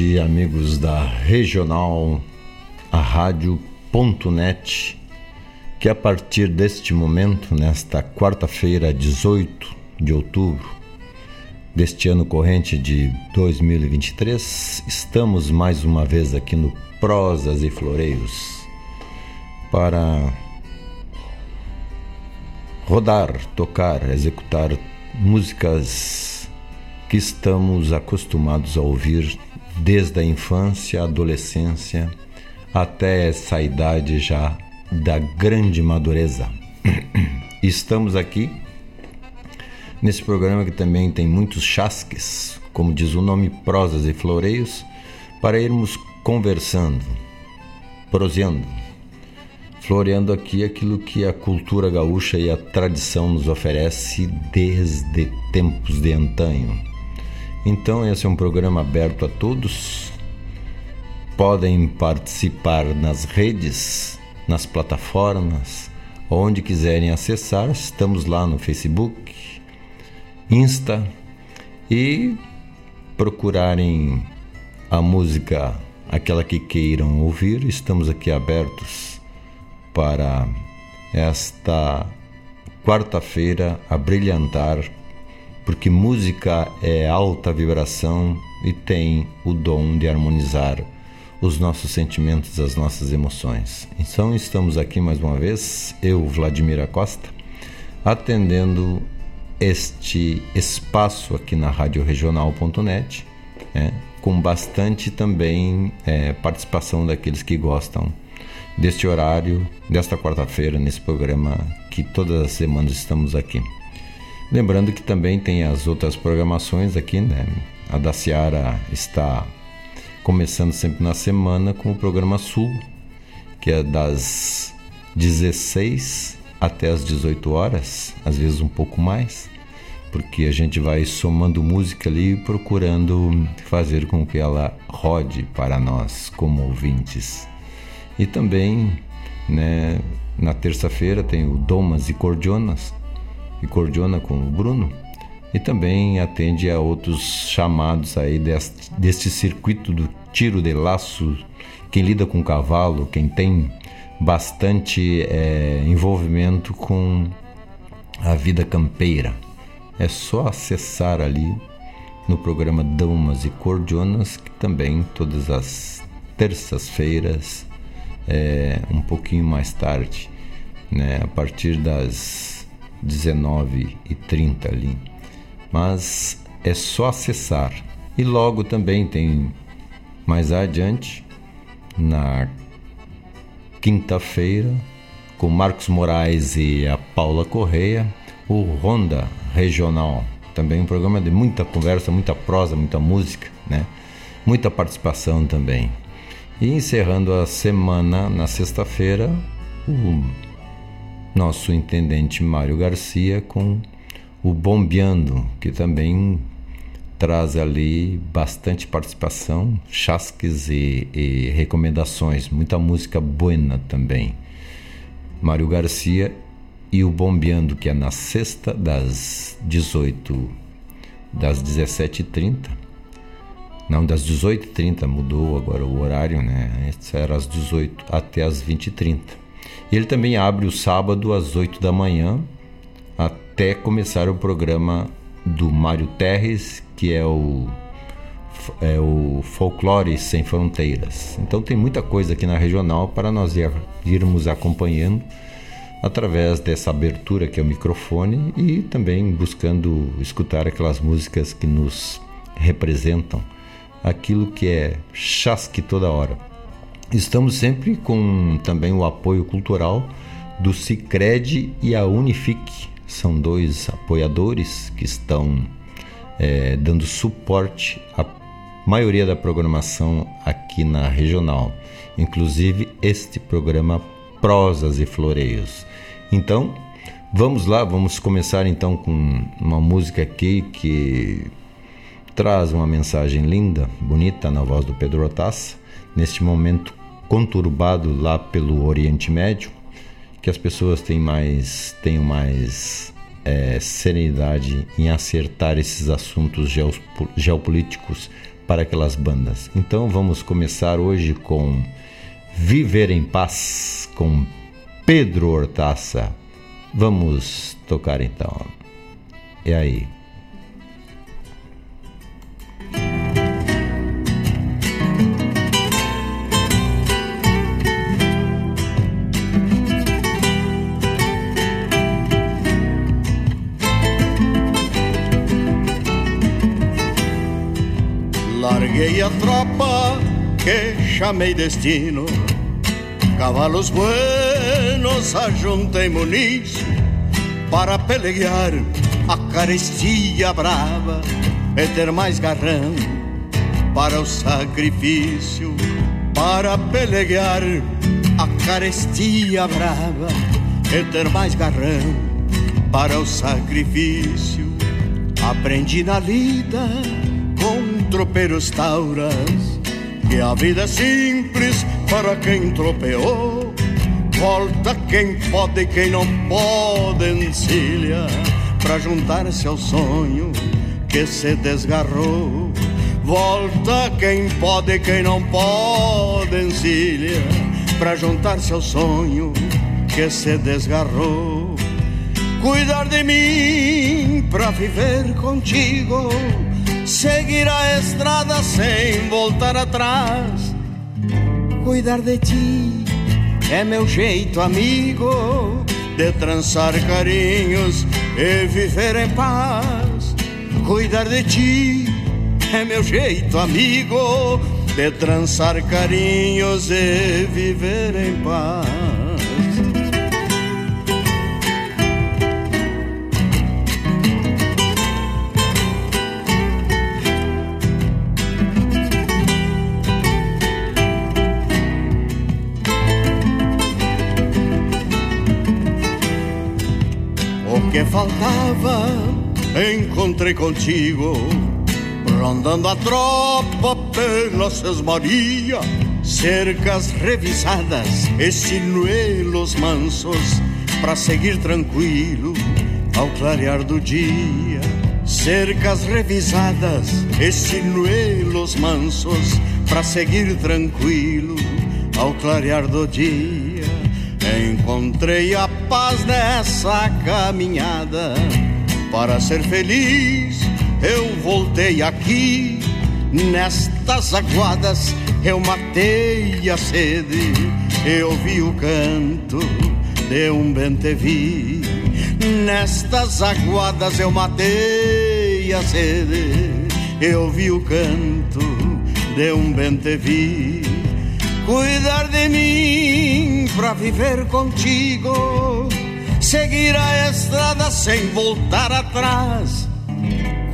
tarde, amigos da Regional, a Rádio.net, que a partir deste momento, nesta quarta-feira, 18 de outubro deste ano corrente de 2023, estamos mais uma vez aqui no Prosas e Floreios para rodar, tocar, executar músicas que estamos acostumados a ouvir desde a infância, adolescência, até essa idade já da grande madureza. Estamos aqui nesse programa que também tem muitos chasques, como diz o nome, prosas e floreios, para irmos conversando, proseando, floreando aqui aquilo que a cultura gaúcha e a tradição nos oferece desde tempos de antanho. Então, esse é um programa aberto a todos. Podem participar nas redes, nas plataformas, onde quiserem acessar. Estamos lá no Facebook, Insta e procurarem a música, aquela que queiram ouvir. Estamos aqui abertos para esta quarta-feira a brilhantar porque música é alta vibração e tem o dom de harmonizar os nossos sentimentos, as nossas emoções. Então estamos aqui mais uma vez, eu, Vladimir Acosta, atendendo este espaço aqui na Rádio Regional.net, é, com bastante também é, participação daqueles que gostam deste horário, desta quarta-feira, nesse programa que todas as semanas estamos aqui. Lembrando que também tem as outras programações aqui, né? A da Seara está começando sempre na semana com o programa Sul, que é das 16 até as 18 horas, às vezes um pouco mais, porque a gente vai somando música ali procurando fazer com que ela rode para nós como ouvintes. E também, né, na terça-feira tem o Domas e Cordionas, e coordena com o Bruno e também atende a outros chamados aí deste, deste circuito do tiro de laço, quem lida com cavalo, quem tem bastante é, envolvimento com a vida campeira. É só acessar ali no programa Damas e Cordionas, que também todas as terças-feiras, é, um pouquinho mais tarde, né, a partir das 19 e 30 ali. Mas é só acessar. E logo também tem mais adiante, na quinta-feira, com Marcos Moraes e a Paula Correia, o Ronda Regional. Também um programa de muita conversa, muita prosa, muita música, né? Muita participação também. E encerrando a semana na sexta-feira, o nosso intendente Mário Garcia com o Bombeando, que também traz ali bastante participação, chasques e, e recomendações, muita música buena também. Mário Garcia e o Bombeando, que é na sexta das 18 das 17h30, Não, das 18h30 mudou agora o horário, né? Antes era às 18 até às 20h30. Ele também abre o sábado às 8 da manhã até começar o programa do Mário Terres, que é o é o Folclore Sem Fronteiras. Então tem muita coisa aqui na regional para nós irmos acompanhando através dessa abertura que é o microfone e também buscando escutar aquelas músicas que nos representam, aquilo que é chasque toda hora. Estamos sempre com também o apoio cultural do Cicred e a Unifique. São dois apoiadores que estão é, dando suporte à maioria da programação aqui na regional, inclusive este programa Prosas e Floreios. Então, vamos lá, vamos começar então com uma música aqui que traz uma mensagem linda, bonita na voz do Pedro Otassa, neste momento conturbado lá pelo Oriente Médio, que as pessoas tenham mais, tenham mais é, serenidade em acertar esses assuntos geopolíticos para aquelas bandas. Então vamos começar hoje com Viver em Paz com Pedro Hortaça. Vamos tocar então. E aí? Larguei a tropa que chamei destino, cavalos buenos ajuntei muniz para pelear a carestia brava e ter mais garrão para o sacrifício, para pelear a carestia brava e ter mais garrão para o sacrifício. Aprendi na lida tropeiros tauras que a vida é simples para quem tropeou. Volta quem pode e quem não pode encilha para juntar-se ao sonho que se desgarrou. Volta quem pode e quem não pode encilha para juntar-se ao sonho que se desgarrou. Cuidar de mim para viver contigo seguir a estrada sem voltar atrás. Cuidar de ti é meu jeito, amigo, de trançar carinhos e viver em paz. Cuidar de ti é meu jeito, amigo, de trançar carinhos e viver em paz. Faltava encontrei contigo, rondando a tropa pela sesmaria, cercas revisadas e sinuelos mansos, para seguir tranquilo ao clarear do dia. Cercas revisadas e sinuelos mansos, para seguir tranquilo ao clarear do dia. Encontrei a paz nessa caminhada. Para ser feliz, eu voltei aqui. Nestas aguadas, eu matei a sede. Eu vi o canto de um bentevi. Nestas aguadas, eu matei a sede. Eu vi o canto de um bentevi. Cuidar de mim pra viver contigo, seguir a estrada sem voltar atrás.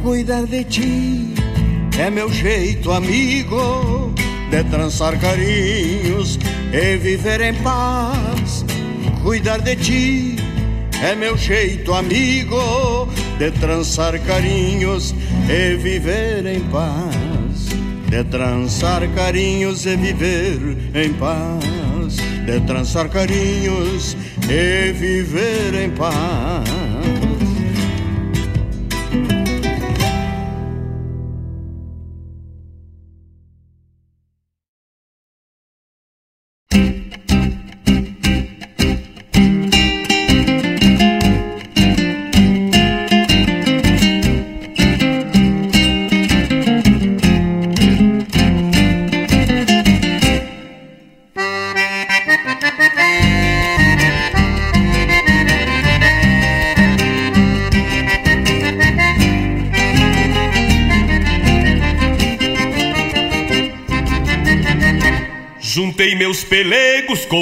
Cuidar de ti é meu jeito, amigo, de trançar carinhos e viver em paz. Cuidar de ti é meu jeito, amigo, de trançar carinhos e viver em paz de trançar carinhos e viver em paz, de trançar carinhos e viver em paz.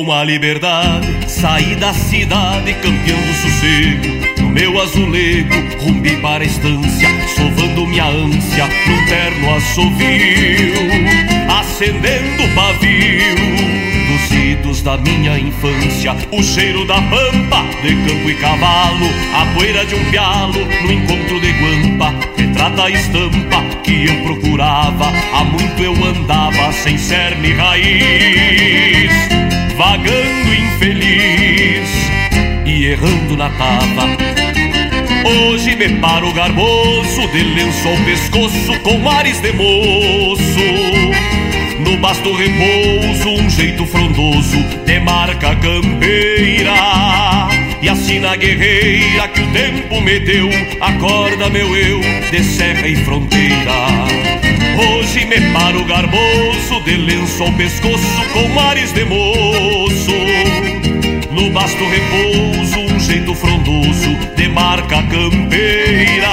Com a liberdade, saí da cidade campeando sossego. No meu azulego, rumbi para a estância, sovando minha ânsia num terno assovio, acendendo o pavio dos idos da minha infância. O cheiro da pampa, de campo e cavalo, a poeira de um pialo no encontro de guampa. Retrata a estampa que eu procurava, há muito eu andava sem cerne raiz, vagando infeliz e errando na tava. Hoje me paro garboso, de lenço ao pescoço, com ares de moço no basto repouso, um jeito frondoso de marca campeira. E assim na guerreira que o tempo me deu, acorda meu eu de serra e fronteira. Hoje me paro garboso, de lenço ao pescoço, com mares de moço. No basto repouso, um jeito frondoso de marca campeira.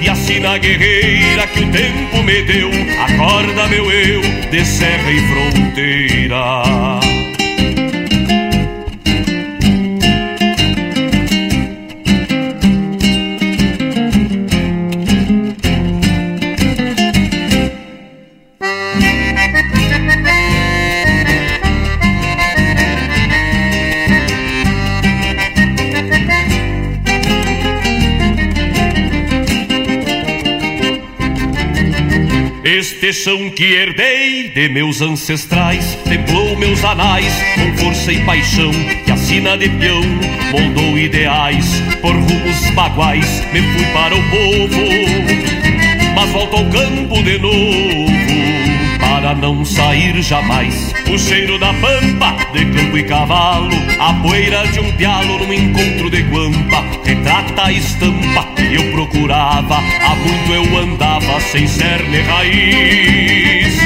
E assim na guerreira que o tempo me deu, acorda meu eu de serra e fronteira. Este chão que herdei de meus ancestrais Templou meus anais com força e paixão Que a sina de peão moldou ideais. Por rumos baguais me fui para o povo Mas volto ao campo de novo para não sair jamais. O cheiro da pampa, de campo e cavalo, a poeira de um pialo no encontro de guampa, retrata a estampa que eu procurava. Há muito eu andava sem cerne raiz,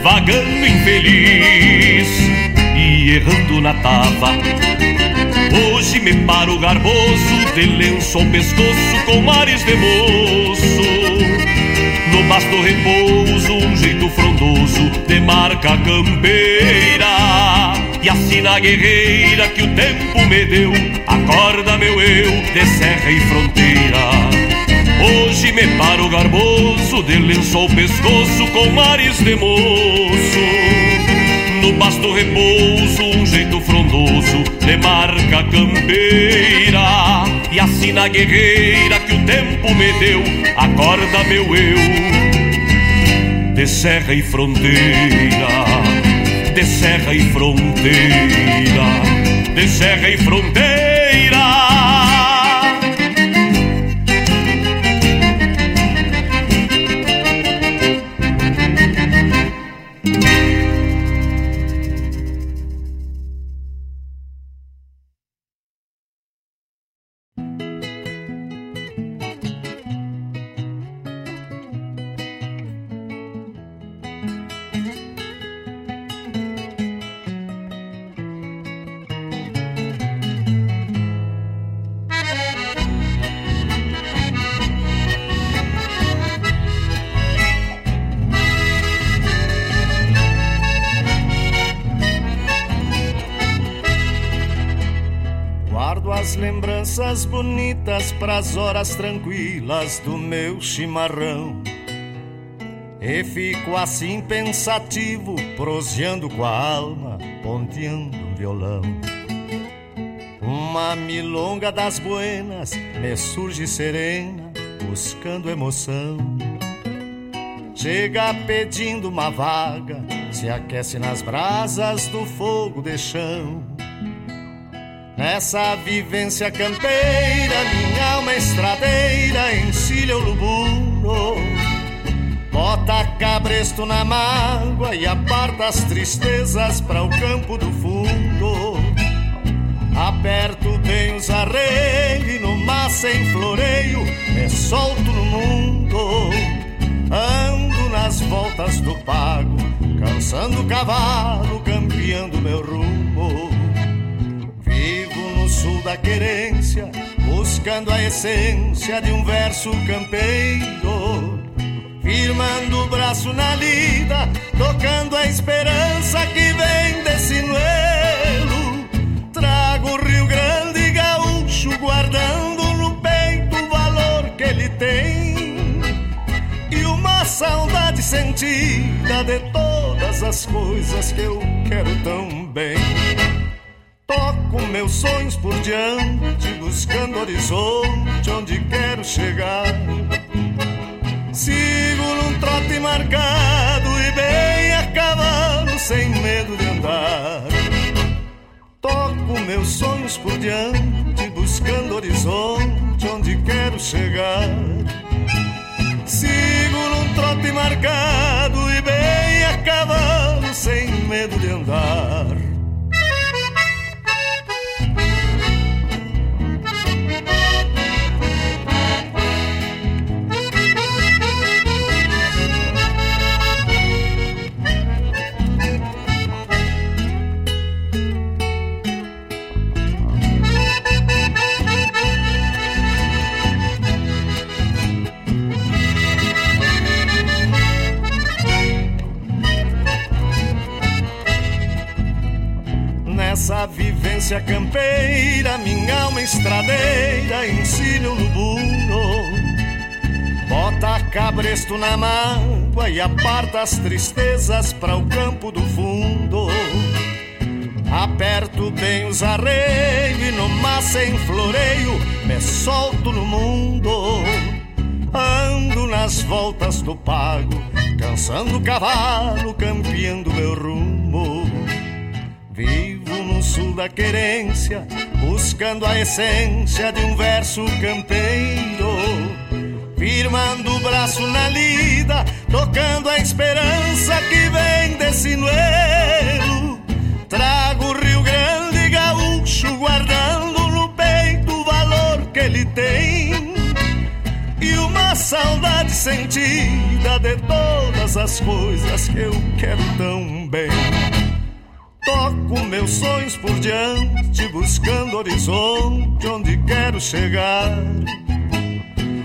vagando infeliz e errando na tava. Hoje me paro garboso, de lenço ao pescoço, com mares de moço no basto repouso, um jeito frondoso de marca campeira. E assim na guerreira que o tempo me deu, acorda meu eu de serra e fronteira. Hoje me paro garboso, de lenço ao pescoço, com mares de moço. No basto repouso, um jeito frondoso de marca campeira. E assim na guerreira que o tempo me deu, acorda meu eu. De serra e fronteira, de serra e fronteira, de serra e fronteira. Bonitas pras horas tranquilas do meu chimarrão. E fico assim pensativo, proseando com a alma, ponteando um violão. Uma milonga das buenas me surge serena, buscando emoção. Chega pedindo uma vaga, se aquece nas brasas do fogo de chão. Nessa vivência campeira, minha alma estradeira encilha o lubuno. Bota cabresto na mágoa e aparta as tristezas para o campo do fundo. Aperto bem os arreios e no mar sem floreio me solto no mundo. Ando nas voltas do pago, cansando o cavalo, campeando meu rumo da querência, buscando a essência de um verso campeiro. firmando o braço na lida, tocando a esperança que vem desse noelo. Trago o Rio Grande gaúcho, guardando no peito o valor que ele tem. E uma saudade sentida de todas as coisas que eu quero tão bem. Toco meus sonhos por diante, buscando horizonte onde quero chegar. Sigo num trote marcado e bem a cavalo, sem medo de andar. Toco meus sonhos por diante, buscando horizonte onde quero chegar. Sigo num trote marcado e bem a cavalo, sem medo de andar. Vivência campeira, minha alma estradeira ensina o. Bota cabresto na mágoa e aparta as tristezas para o campo do fundo. Aperto bem os arreios e no mar sem floreio me solto no mundo. Ando nas voltas do pago, cansando o cavalo, campeando meu rumo. Vivo sul da querência, buscando a essência de um verso campeiro. Firmando o braço na lida, tocando a esperança que vem desse noelo. Trago o Rio Grande gaúcho, guardando no peito o valor que ele tem. E uma saudade sentida de todas as coisas que eu quero tão bem. Toco meus sonhos por diante, buscando horizonte onde quero chegar.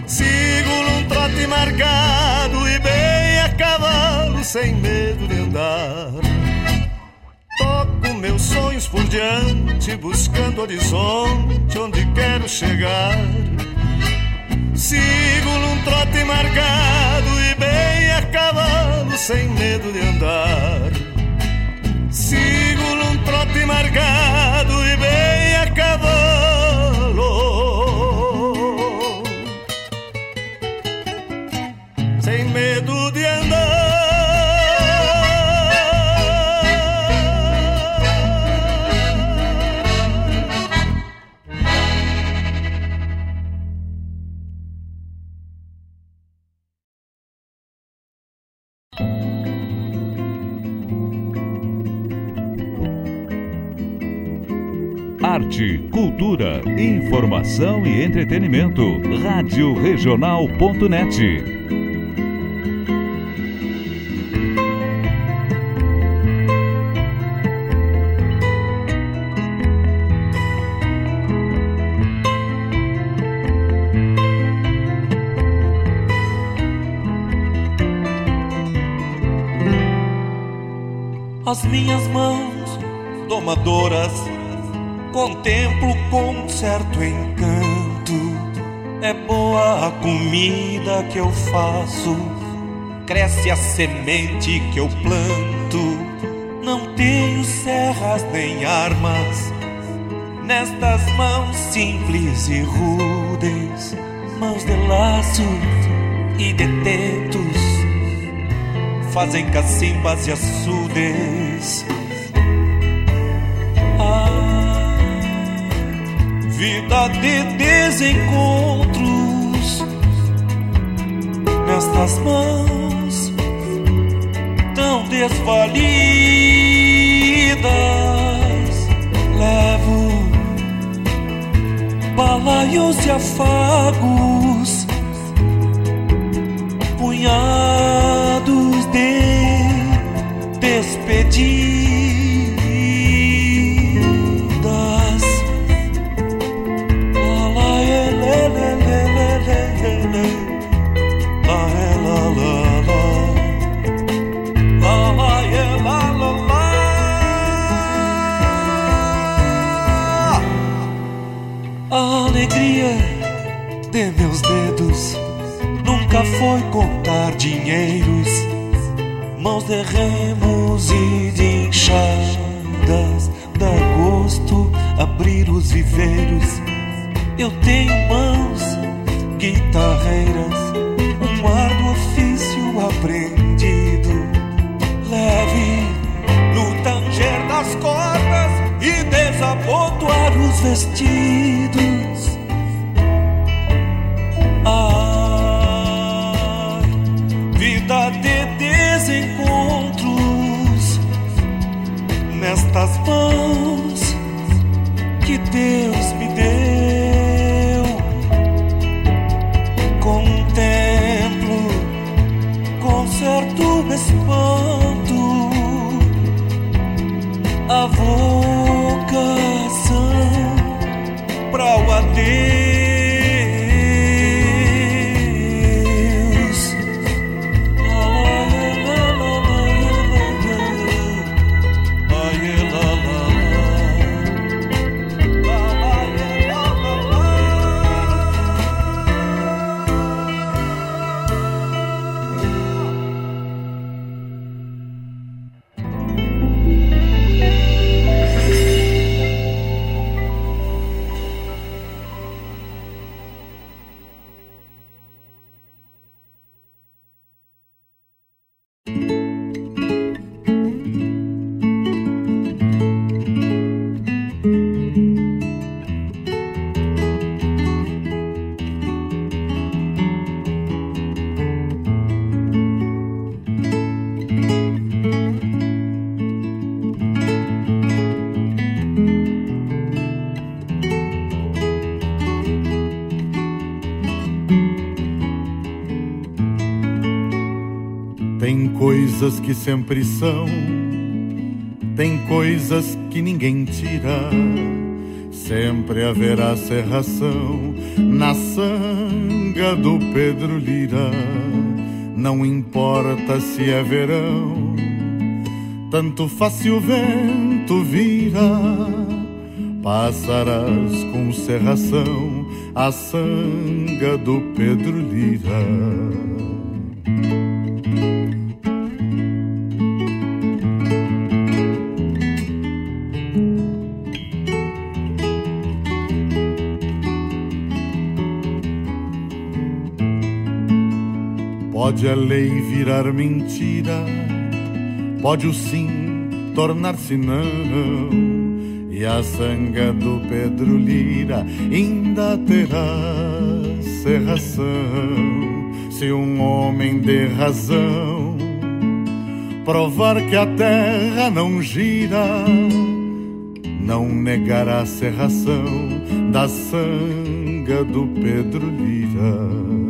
Sigo num trote marcado e bem a cavalo, sem medo de andar. Toco meus sonhos por diante, buscando horizonte onde quero chegar. Sigo num trote marcado e bem a cavalo, sem medo de andar. Sigo num trote marcado e bem a Arte, cultura, informação e entretenimento. Rádio Regional.net. As minhas mãos domadoras contemplo com certo encanto. É boa a comida que eu faço, cresce a semente que eu planto. Não tenho serras nem armas nestas mãos simples e rudes, mãos de laço e de tentos, fazem cacimbas e açudes. Vida de desencontros nestas mãos tão desvalidas. Levo balaios e afagos, punhados de despedida. Foi contar dinheiros, mãos de remos e de enxadas, dá gosto abrir os viveiros. Eu tenho mãos guitarreiras, um árduo ofício aprendido, leve no tanger das cordas e desabotoar os vestidos. Nestas mãos que Deus me deu. Contemplo com certo espanto sempre são, tem coisas que ninguém tira. Sempre haverá serração na sanga do Pedro Lira. Não importa se é verão, tanto faz se o vento vira. Passarás com serração a sanga do Pedro Lira. Pode a lei virar mentira, pode o sim tornar-se não, e a sanga do Pedro Lira ainda terá serração. Se um homem de razão provar que a terra não gira, não negará a serração da sanga do Pedro Lira.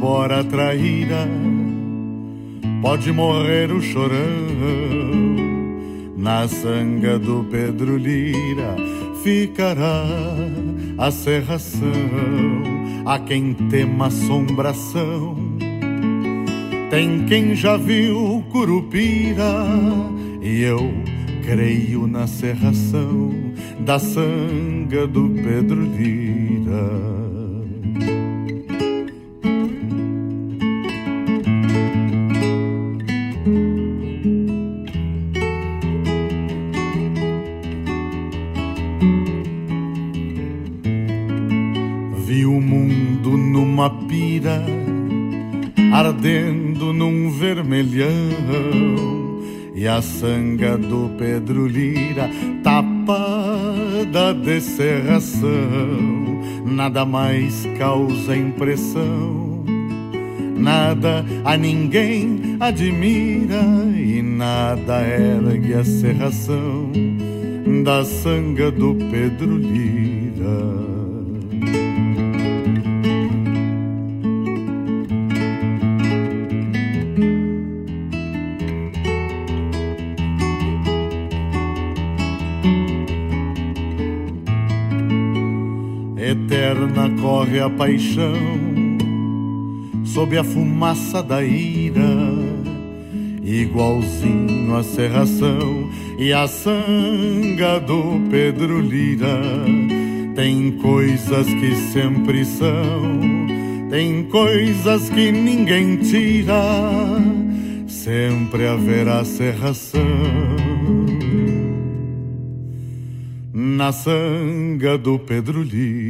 Embora traíra, pode morrer o chorão. Na sanga do Pedro Lira ficará a serração. A quem tema assombração, tem quem já viu Curupira. E eu creio na serração da sanga do Pedro Lira. Ardendo num vermelhão. E a sanga do Pedro Lira tapada de serração nada mais causa impressão. Nada a ninguém admira e nada ergue a serração da sanga do Pedro Lira paixão sob a fumaça da ira, igualzinho a serração e a sanga do Pedro Lira. Tem coisas que sempre são, tem coisas que ninguém tira, sempre haverá serração na sanga do Pedro Lira.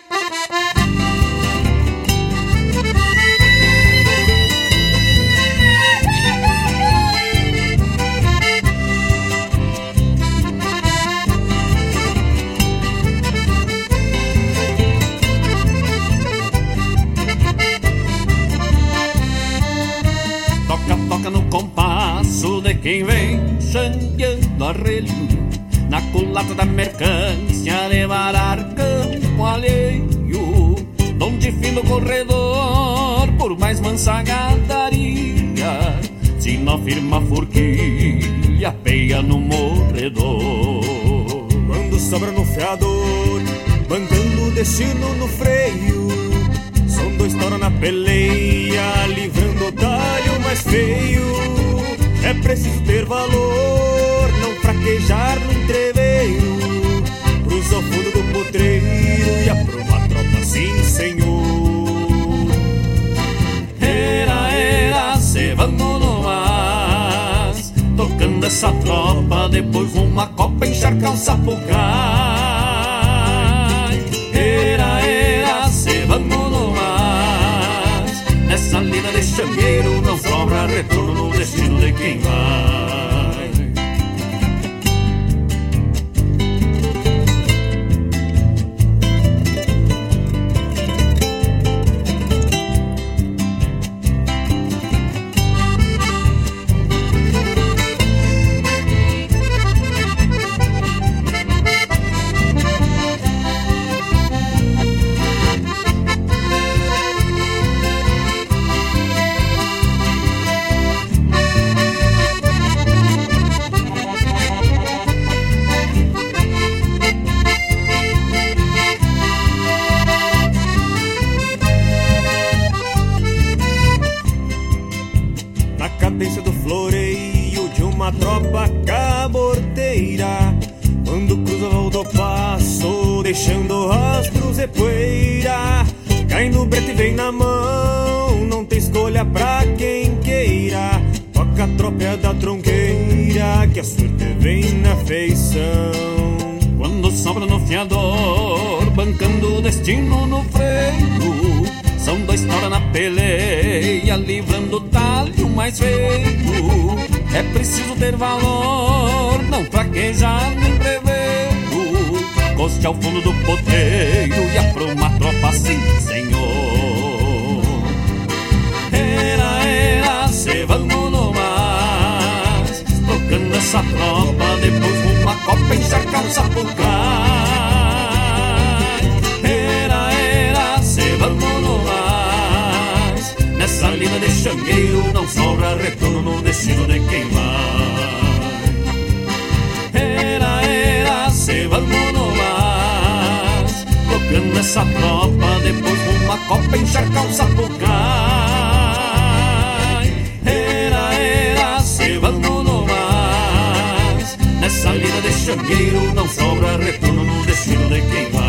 quem vem chandeando arrelho Na culata da mercância levar campo alheio Donde fim do corredor, por mais mansa gadaria. Se não firma forquilha, peia no morredor. Quando sobra no fiador, bancando o destino no freio. São dois toros na peleia, livrando o talho mais feio. É preciso ter valor, não fraquejar no entreveiro. Cruza o fundo do potreiro e aprova a tropa, sim senhor. Era, era, se no mas Tocando essa tropa, depois uma copa encharcar o sapucai Era, era, se no Nessa lida de changueiro não sobra retorno no É da tronqueira, que a sorte vem na feição Quando sobra no fiador, bancando o destino no freio. São dois toros na peleia, livrando o talho mais feio. É preciso ter valor, não fraquejar nem prever. Coste ao fundo do poteiro e apruma a tropa, sim, senhor. Essa tropa, depois uma copa encharcar o sapucai. Era, era, se vamos no mais. Nessa linha de changueiro não sobra retorno no destino de quem vai. Era, era, se vamos no mais. Tocando essa tropa, depois uma copa encharcar o sapucai não sobra retorno no destino de quem vai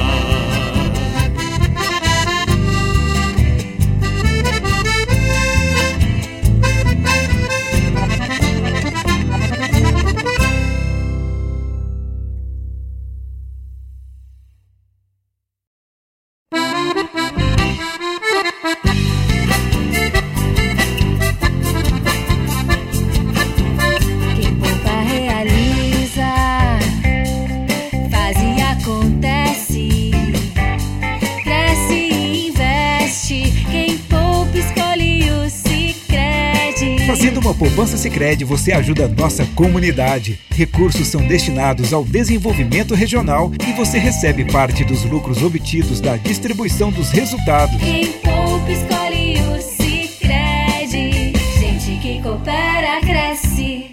Sicredi você ajuda a nossa comunidade. Recursos são destinados ao desenvolvimento regional e você recebe parte dos lucros obtidos da distribuição dos resultados. Quem poupa escolhe o Sicredi. Gente que coopera cresce.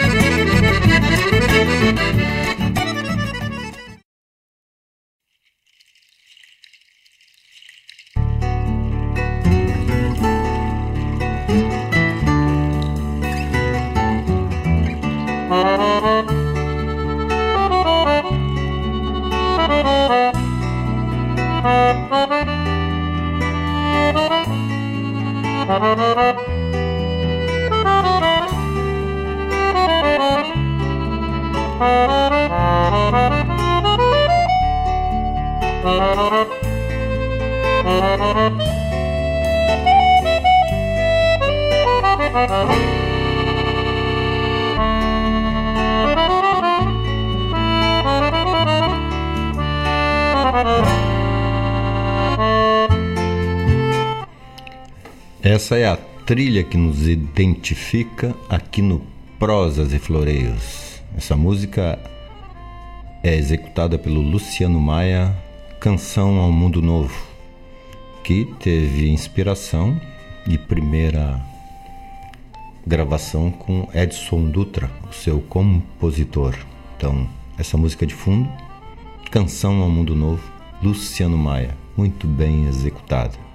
Thank you. Essa é a trilha que nos identifica aqui no Prosas e Floreios. Essa música é executada pelo Luciano Maia, Canção ao Mundo Novo, que teve inspiração e primeira gravação com Edson Dutra, o seu compositor. Então, essa música de fundo, Canção ao Mundo Novo, Luciano Maia, muito bem executada.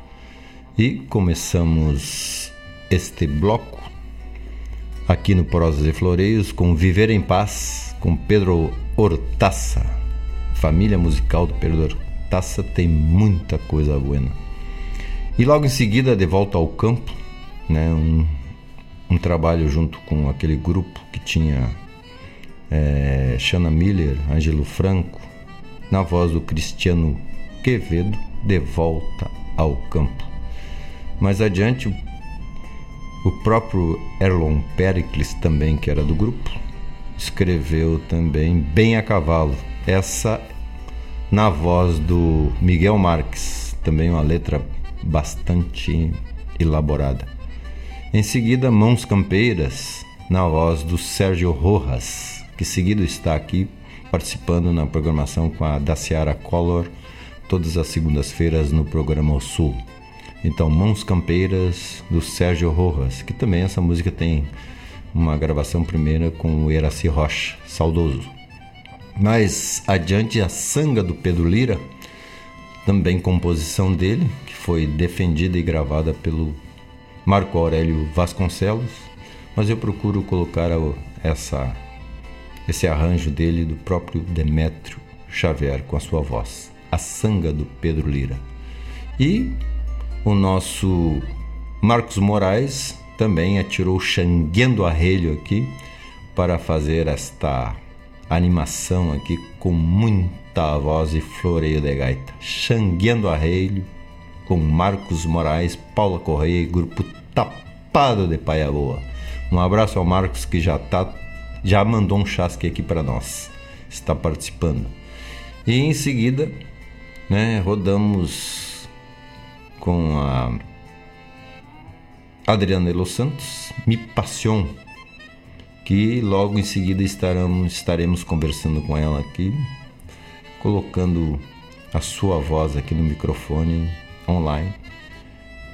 E começamos este bloco aqui no Prosas e Floreios com Viver em Paz com Pedro Hortaça. Família musical do Pedro Hortaça tem muita coisa boa. E logo em seguida, de volta ao campo, né, um, um trabalho junto com aquele grupo que tinha é, Shana Miller, Ângelo Franco, na voz do Cristiano Quevedo, de volta ao campo. Mais adiante, o próprio Erlon Pericles, também que era do grupo, escreveu também Bem a Cavalo. Essa na voz do Miguel Marques, também uma letra bastante elaborada. Em seguida, Mãos Campeiras, na voz do Sérgio Rojas, que seguido está aqui participando na programação com a Daciara Collor, todas as segundas-feiras no programa O Sul. Então, Mãos Campeiras, do Sérgio Rojas, que também essa música tem uma gravação primeira com o Eraci Rocha, saudoso. Mais adiante, a Sanga do Pedro Lira, também composição dele, que foi defendida e gravada pelo Marco Aurélio Vasconcelos, mas eu procuro colocar essa, esse arranjo dele do próprio Demétrio Xavier com a sua voz, a Sanga do Pedro Lira. E o nosso Marcos Moraes também atirou xanguendo arrelho aqui para fazer esta animação aqui com muita voz e floreio de gaita. Xanguendo arrelho com Marcos Moraes, Paula Correia e grupo Tapado de Paia Boa. Um abraço ao Marcos que já tá já mandou um chasque aqui para nós. Está participando. E em seguida, né, rodamos com a Adriana Los Santos, Mi Passion, que logo em seguida estaremos, estaremos conversando com ela aqui, colocando a sua voz aqui no microfone online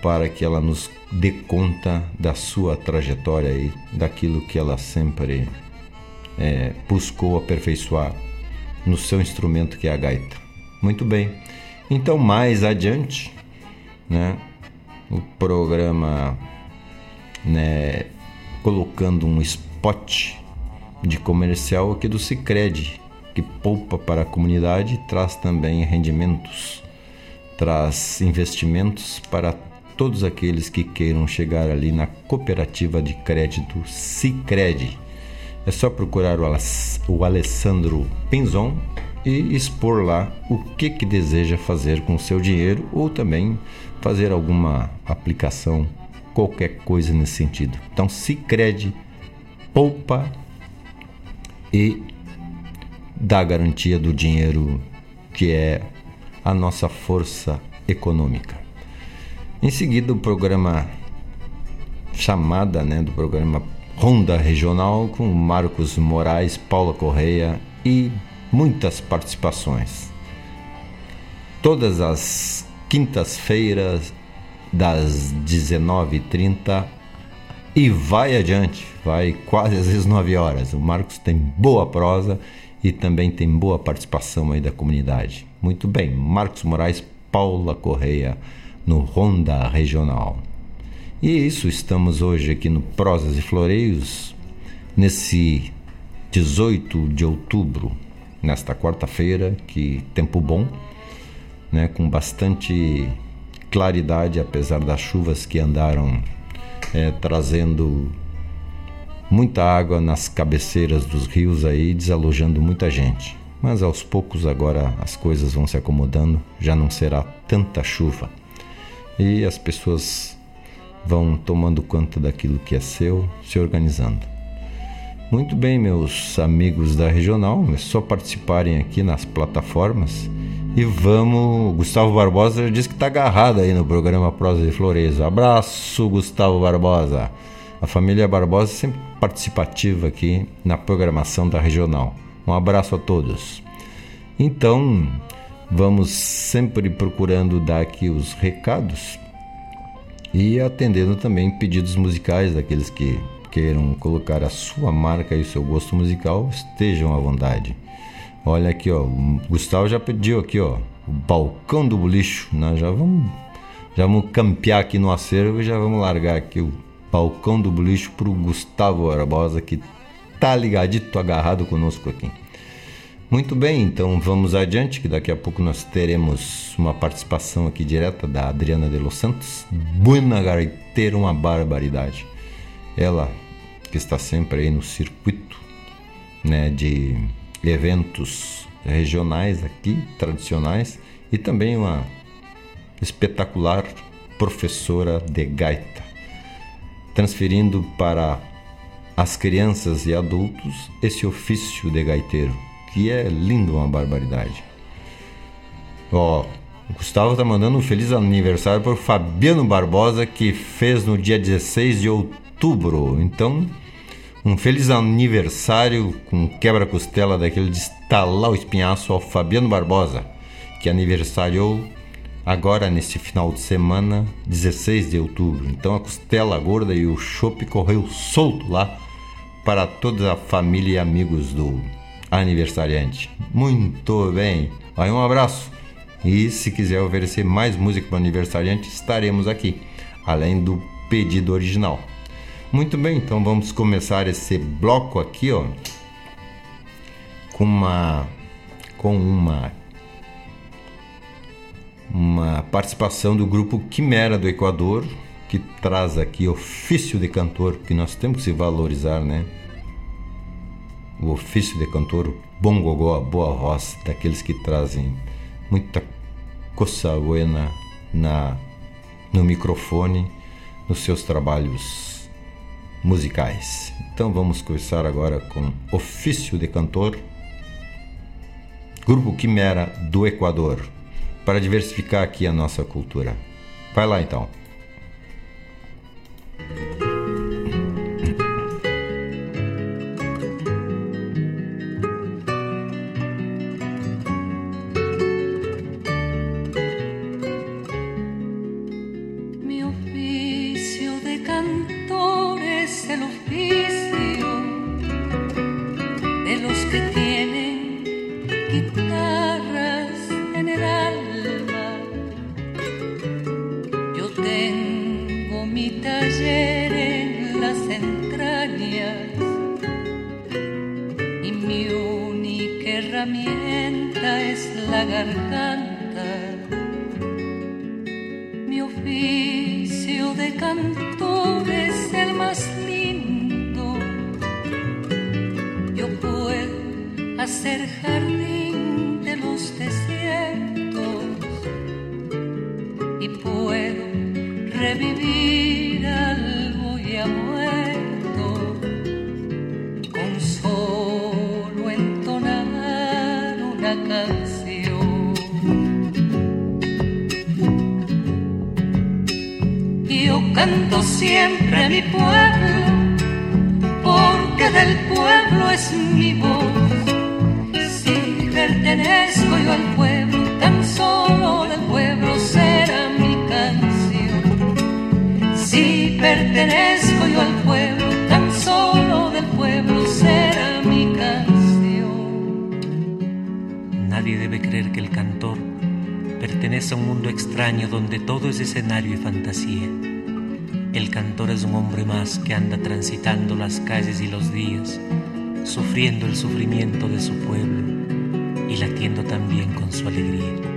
para que ela nos dê conta da sua trajetória aí, daquilo que ela sempre é, buscou aperfeiçoar no seu instrumento que é a gaita. Muito bem. Então mais adiante né? O programa, né, colocando um spot de comercial aqui do Sicredi, que poupa para a comunidade traz também rendimentos, traz investimentos para todos aqueles que queiram chegar ali na cooperativa de crédito Sicredi. É só procurar o Alessandro Pinzon e expor lá o que, que deseja fazer com seu dinheiro ou também fazer alguma aplicação, qualquer coisa nesse sentido. Então, Sicredi poupa e dá garantia do dinheiro que é a nossa força econômica. Em seguida, o programa chamada, né, do programa Ronda Regional com Marcos Moraes, Paula Correia e muitas participações. Todas as quintas-feiras das 19h30 e vai adiante, vai quase às 19 horas. O Marcos tem boa prosa e também tem boa participação aí da comunidade. Muito bem, Marcos Moraes, Paula Correia no Ronda Regional. E é isso, estamos hoje aqui no Prosas e Floreios, nesse 18 de outubro, nesta quarta-feira, que tempo bom, né, com bastante claridade, apesar das chuvas que andaram é, trazendo muita água nas cabeceiras dos rios aí, desalojando muita gente. Mas aos poucos agora as coisas vão se acomodando, já não será tanta chuva. E as pessoas vão tomando conta daquilo que é seu, se organizando. Muito bem, meus amigos da regional, é só participarem aqui nas plataformas e vamos. Gustavo Barbosa disse que está agarrado aí no programa Prosa de Flores. Abraço, Gustavo Barbosa. A família Barbosa sempre participativa aqui na programação da regional. Um abraço a todos. Então, vamos sempre procurando dar aqui os recados e atendendo também pedidos musicais daqueles que queiram colocar a sua marca e o seu gosto musical, estejam à vontade. Olha aqui, ó, o Gustavo já pediu aqui, ó, o balcão do bolicho, nós já vamos já vamos campear aqui no acervo e já vamos largar aqui o balcão do bolicho pro Gustavo Barbosa que tá ligadito agarrado conosco aqui. Muito bem, então vamos adiante, que daqui a pouco nós teremos uma participação aqui direta da Adriana de Los Santos. Buena gaiteira, uma barbaridade. Ela que está sempre aí no circuito né, de eventos regionais aqui, tradicionais, e também uma espetacular professora de gaita, transferindo para as crianças e adultos esse ofício de gaiteiro que é lindo uma barbaridade. Ó, o Gustavo tá mandando um feliz aniversário para Fabiano Barbosa que fez no dia 16 de outubro. Então, um feliz aniversário com quebra-costela daquele de estalar o espinhaço ao Fabiano Barbosa, que aniversariou agora neste final de semana, 16 de outubro. Então a costela gorda e o chopp correu solto lá para toda a família e amigos do aniversariante. Muito bem. Aí um abraço. E se quiser oferecer mais música para o aniversariante, estaremos aqui, além do pedido original. Muito bem, então vamos começar esse bloco aqui, ó, com uma com uma uma participação do grupo Quimera do Equador, que traz aqui ofício de cantor, que nós temos que se valorizar, né? o ofício de cantor, bom gogó, boa voz, daqueles que trazem muita coisa buena na, no microfone, nos seus trabalhos musicais. Então vamos começar agora com Ofício de Cantor, Grupo Quimera do Equador, para diversificar aqui a nossa cultura. Vai lá então. Fantasía. El cantor es un hombre más que anda transitando las calles y los días, sufriendo el sufrimiento de su pueblo y latiendo también con su alegría.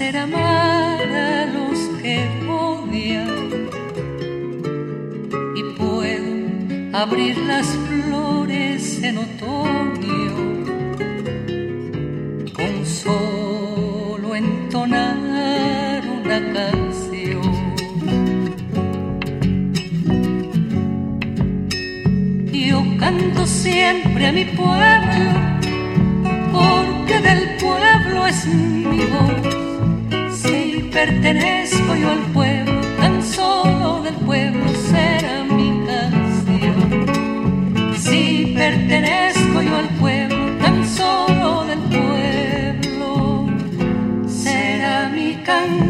hacer amar a los que odian y puedo abrir las flores en otoño con solo entonar una canción. Yo canto siempre a mi pueblo porque del pueblo es mi voz pertenezco yo al pueblo, tan solo del pueblo será mi canción. Si pertenezco yo al pueblo, tan solo del pueblo será mi canción.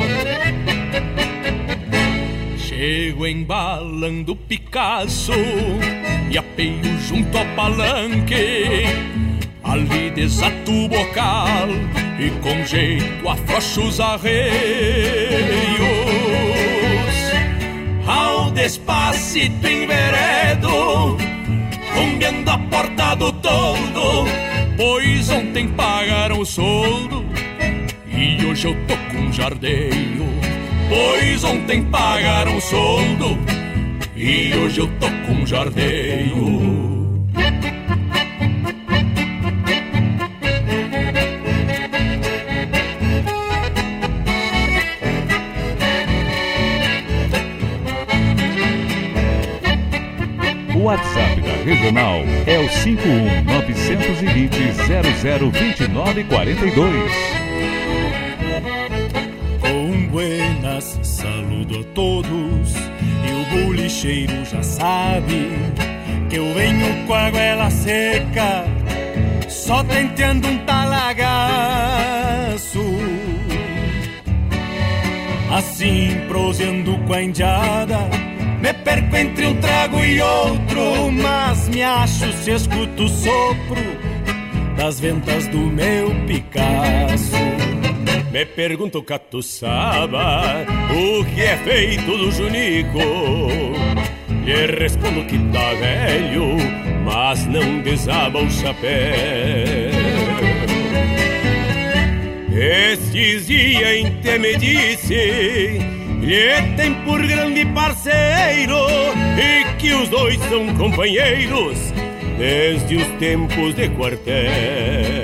Embalando Picasso e apeio junto ao palanque. Ali desato o bocal e com jeito afrouxo os arreios. Ao despacito enveredo, rumbeando a porta do todo, pois ontem pagaram o soldo e hoje eu tô com jardeio. Pois ontem pagaram soldo e hoje eu tô com jardeio. O WhatsApp da Regional é o 51 920 0029 42. Saludo a todos e o bolicheiro já sabe que eu venho com a goela seca, só tenteando um talagaço. Assim, proseando com a indiada, me perco entre um trago e outro, mas me acho se escuto o sopro das ventas do meu Picasso. Me pergunto, catuçaba, o que é feito do Junico? Lhe respondo que tá velho, mas não desaba o chapéu. Estes dias em me disse lhe tem por grande parceiro e que os dois são companheiros desde os tempos de quartel.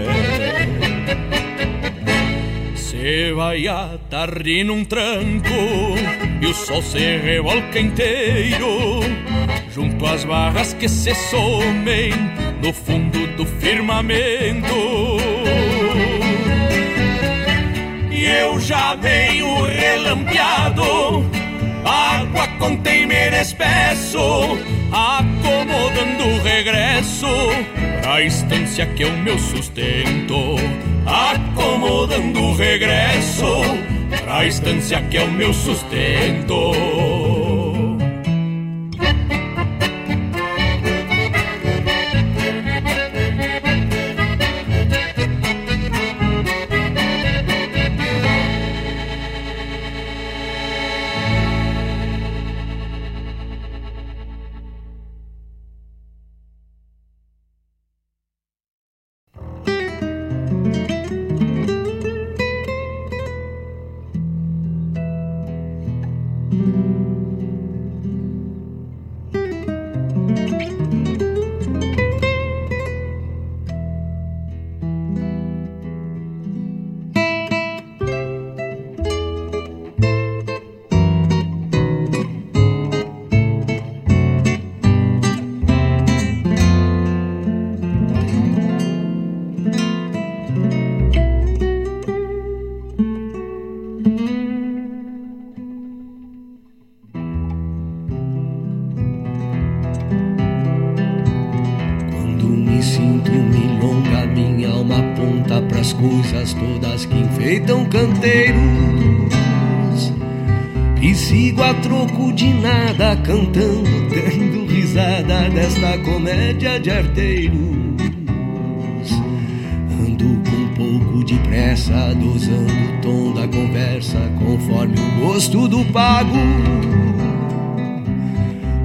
Se vai a tarde num tranco e o sol se revolca inteiro junto às barras que se somem no fundo do firmamento. E eu já venho relampeado, água com temer espesso, acomodando o regresso pra estância que é o meu sustento. Acomodando o regresso pra estância que é o meu sustento. Cantando, dando risada desta comédia de arteiros. Ando com um pouco de pressa, dosando o tom da conversa conforme o gosto do pago.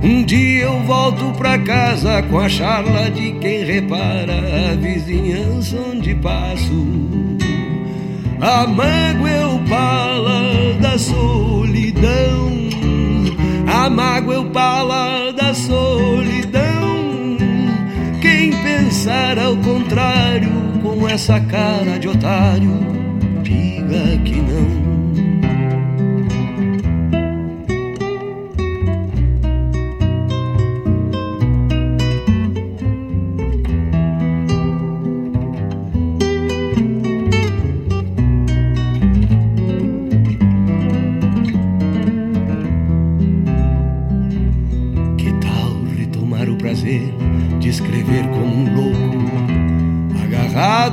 Um dia eu volto pra casa com a charla de quem repara a vizinhança onde passo. Amago eu pala da solidão a mágoa eu pala da solidão. Quem pensar ao contrário, com essa cara de otário, diga que não.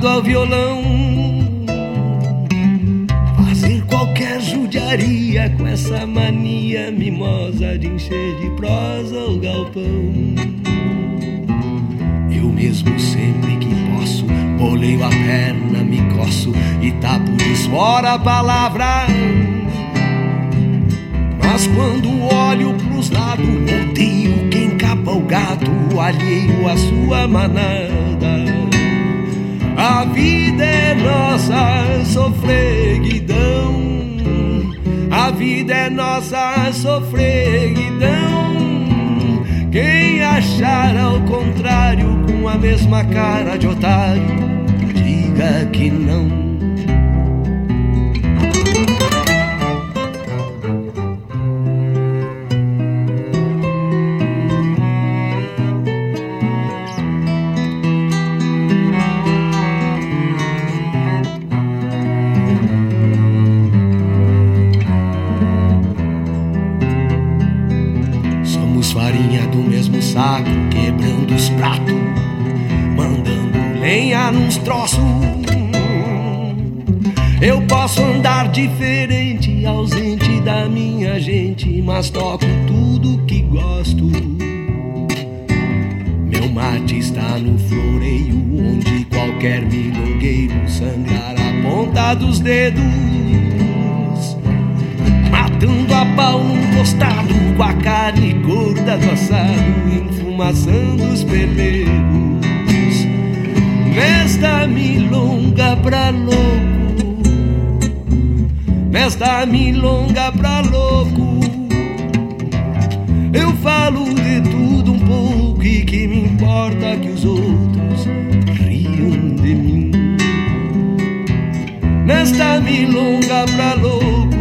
Ao violão. Fazer qualquer judiaria com essa mania mimosa de encher de prosa o galpão. Eu mesmo sempre que posso, boleio a perna, me coço e tapo de fora a palavra. Mas quando olho pros lados, odeio quem capa o gato, alheio a sua manada. A vida é nossa sofreguidão. A vida é nossa sofreguidão. Quem achar ao contrário com a mesma cara de otário, diga que não. Diferente, ausente da minha gente, mas toco tudo que gosto. Meu mate está no floreio, onde qualquer milongueiro sangrar a ponta dos dedos. Matando a pau num costado, com a carne gorda do assado, enfumaçando os pelegos. Nesta milonga pra louco nesta milonga pra louco. Eu falo de tudo um pouco e que me importa que os outros riam de mim. Nesta milonga pra louco,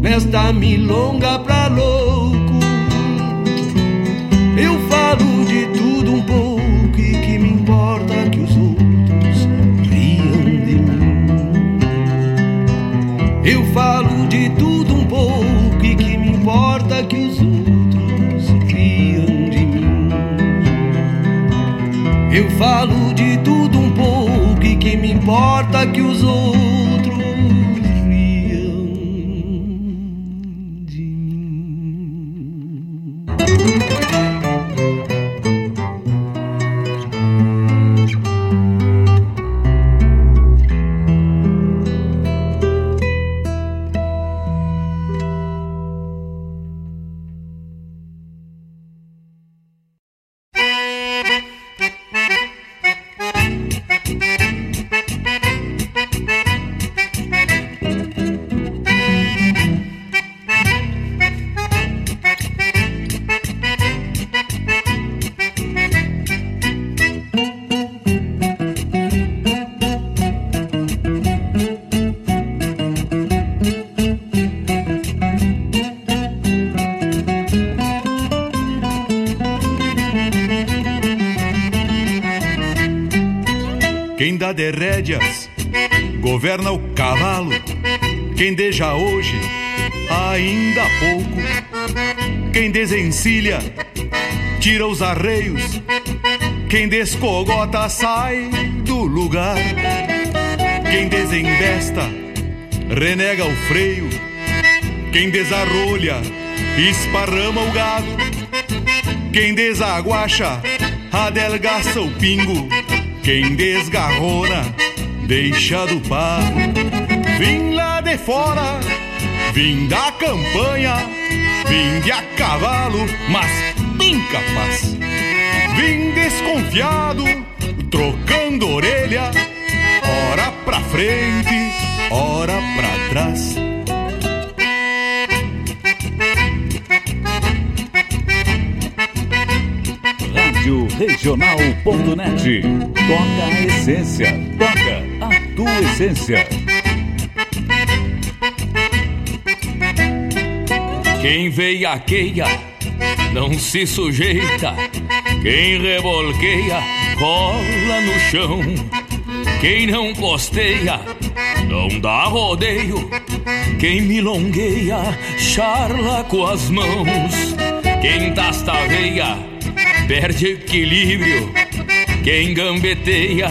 nesta milonga pra falo de tudo um pouco e que me importa que os outros rédeas governa o cavalo. Quem deixa hoje, ainda há pouco. Quem desencilha, tira os arreios. Quem descogota, sai do lugar. Quem desembesta, renega o freio. Quem desarrolha, esparrama o gado. Quem desaguacha, adelgaça o pingo. Quem desgarrona, deixa do pago. Vim lá de fora, vim da campanha, vim de a cavalo, mas bem capaz. Vim desconfiado, trocando orelha, ora pra frente, ora pra trás. Regional.net. Toca a essência. Toca a tua essência. Quem veiaqueia não se sujeita. Quem rebolqueia rola no chão. Quem não costeia não dá rodeio. Quem milongueia charla com as mãos. Quem tasta veia perde equilíbrio. Quem gambeteia,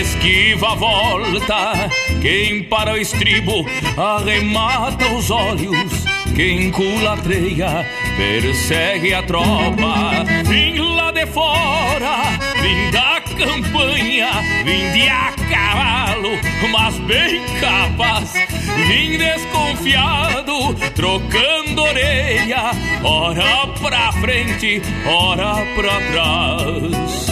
esquiva a volta. Quem para o estribo, arremata os olhos. Quem culatreia, persegue a tropa. Vim lá de fora, vim da campanha, vim de a cavalo, mas bem capaz. Vim desconfiado, trocando orelha, ora pra frente, ora pra trás.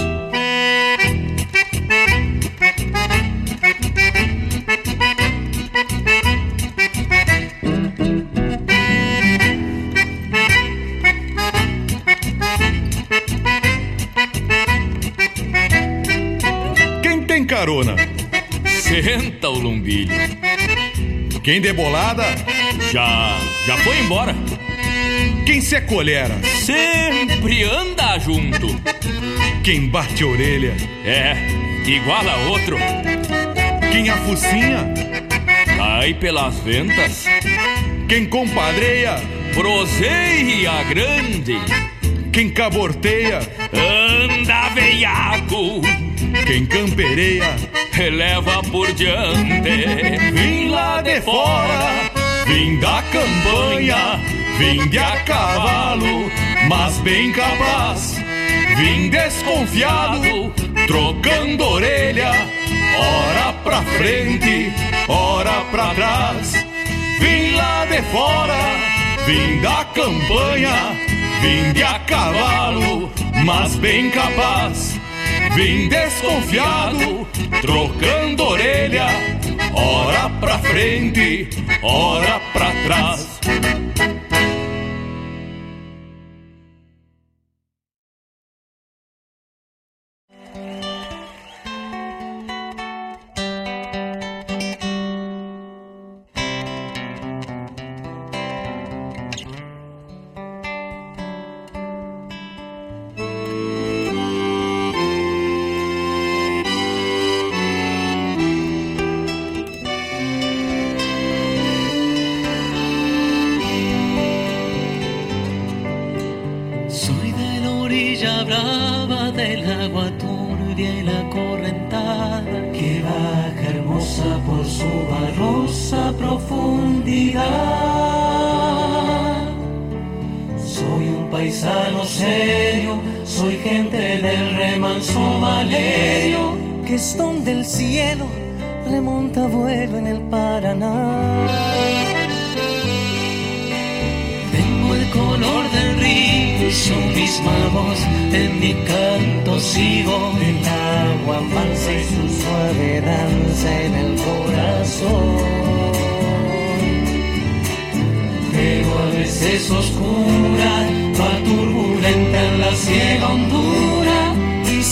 Quem tem carona? Senta o lumbilho. Quem debolada? Já, já foi embora. Quem se acolhera? Sempre anda junto. Quem bate a orelha? É, igual a outro. Quem afocinha? Cai pelas ventas. Quem compadreia? Proseia grande. Quem caborteia? Anda veiaco. Quem campereia, releva por diante. Vim lá de fora, vim da campanha, vim de a cavalo, mas bem capaz. Vim desconfiado, trocando orelha, ora pra frente, ora pra trás. Vim lá de fora, vim da campanha, vim de a cavalo, mas bem capaz. Vim desconfiado, trocando orelha, ora pra frente, ora pra trás.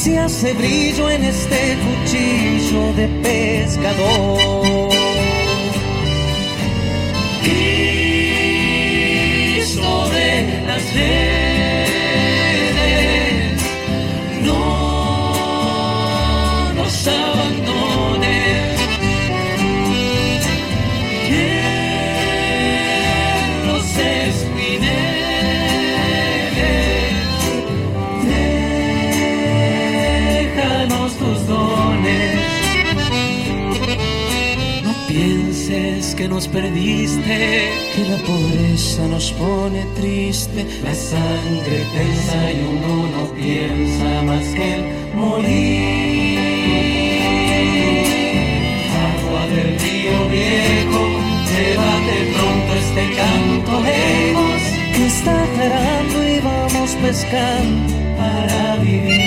se hace brillo en este cuchillo de pescador. Cristo de nos perdiste, que la pobreza nos pone triste. La sangre tensa y uno no piensa más que el morir. Agua del río viejo, llévate pronto este canto lejos, que está cerrando y vamos pescando para vivir.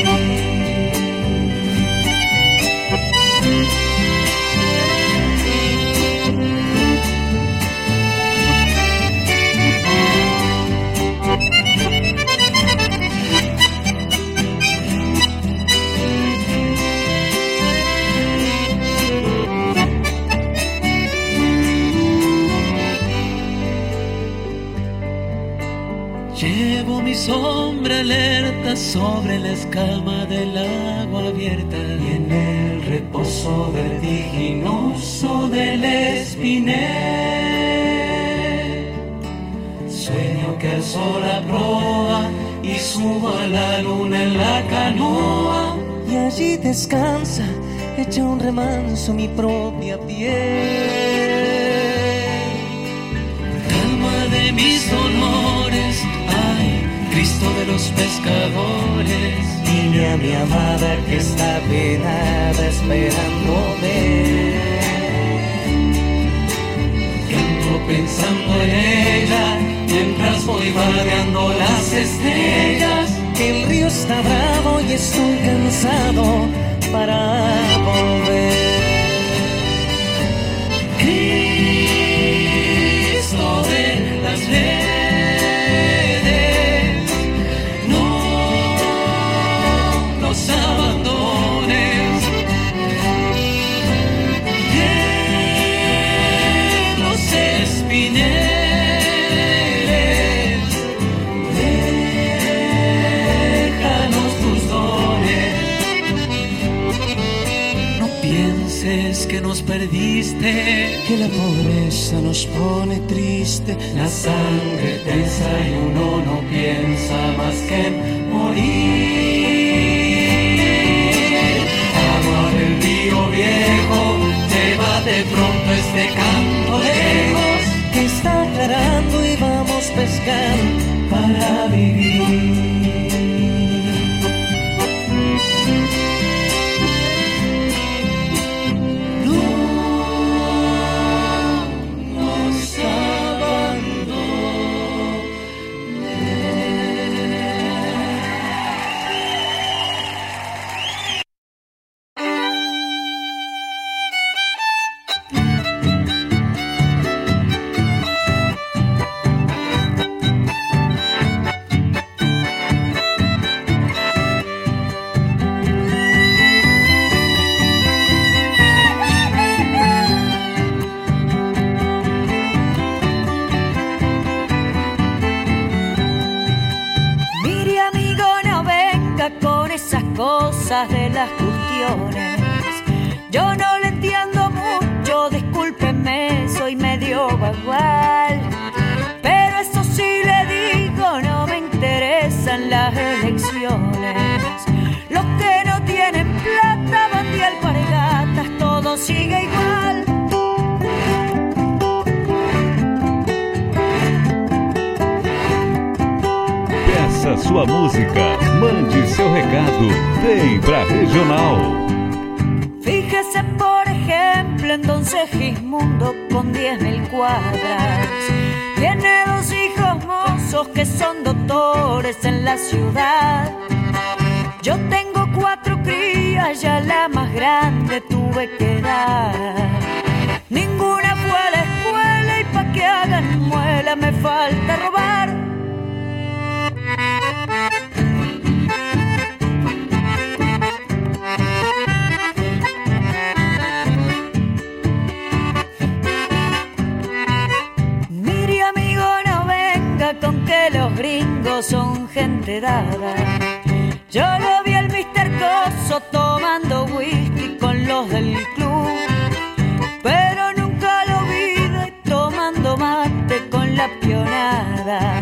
sobre la escama del agua abierta y en el reposo vertiginoso del espinel. Sueño que el sol proa y suba la luna en la canoa y allí descansa, echa un remanso mi propia piel. Calma de mis dolores Cristo de los pescadores. Dile a mi amada que está penada esperándome. Y ando pensando en ella, mientras voy vadeando las estrellas. El río está bravo y estoy cansado para volver. Cristo de las leyes. perdiste, que la pobreza nos pone triste. La sangre tensa y uno no piensa más que en morir. Agua del río viejo, llévate pronto este canto. lejos, que está aclarando y vamos pescando para vivir. De las cuestiones. Yo no le entiendo mucho, discúlpeme, soy medio vagual. Pero eso sí le digo, no me interesan las elecciones. Los que no tienen plata van de alpargatas, todo sigue igual. Peça sua música, mande seu recado, vem pra Regional. Fíjese, por ejemplo, entonces Gismundo con 10 mil cuadras. Tiene dos hijos mozos que son doctores en la ciudad. Yo tengo cuatro crías, ya la más grande tuve que dar. Ninguna fue a la escuela y pa' que hagan muela me falta robar. Los gringos son gente dada. Yo lo vi al Mister Coso tomando whisky con los del club, pero nunca lo vi tomando mate con la pionada.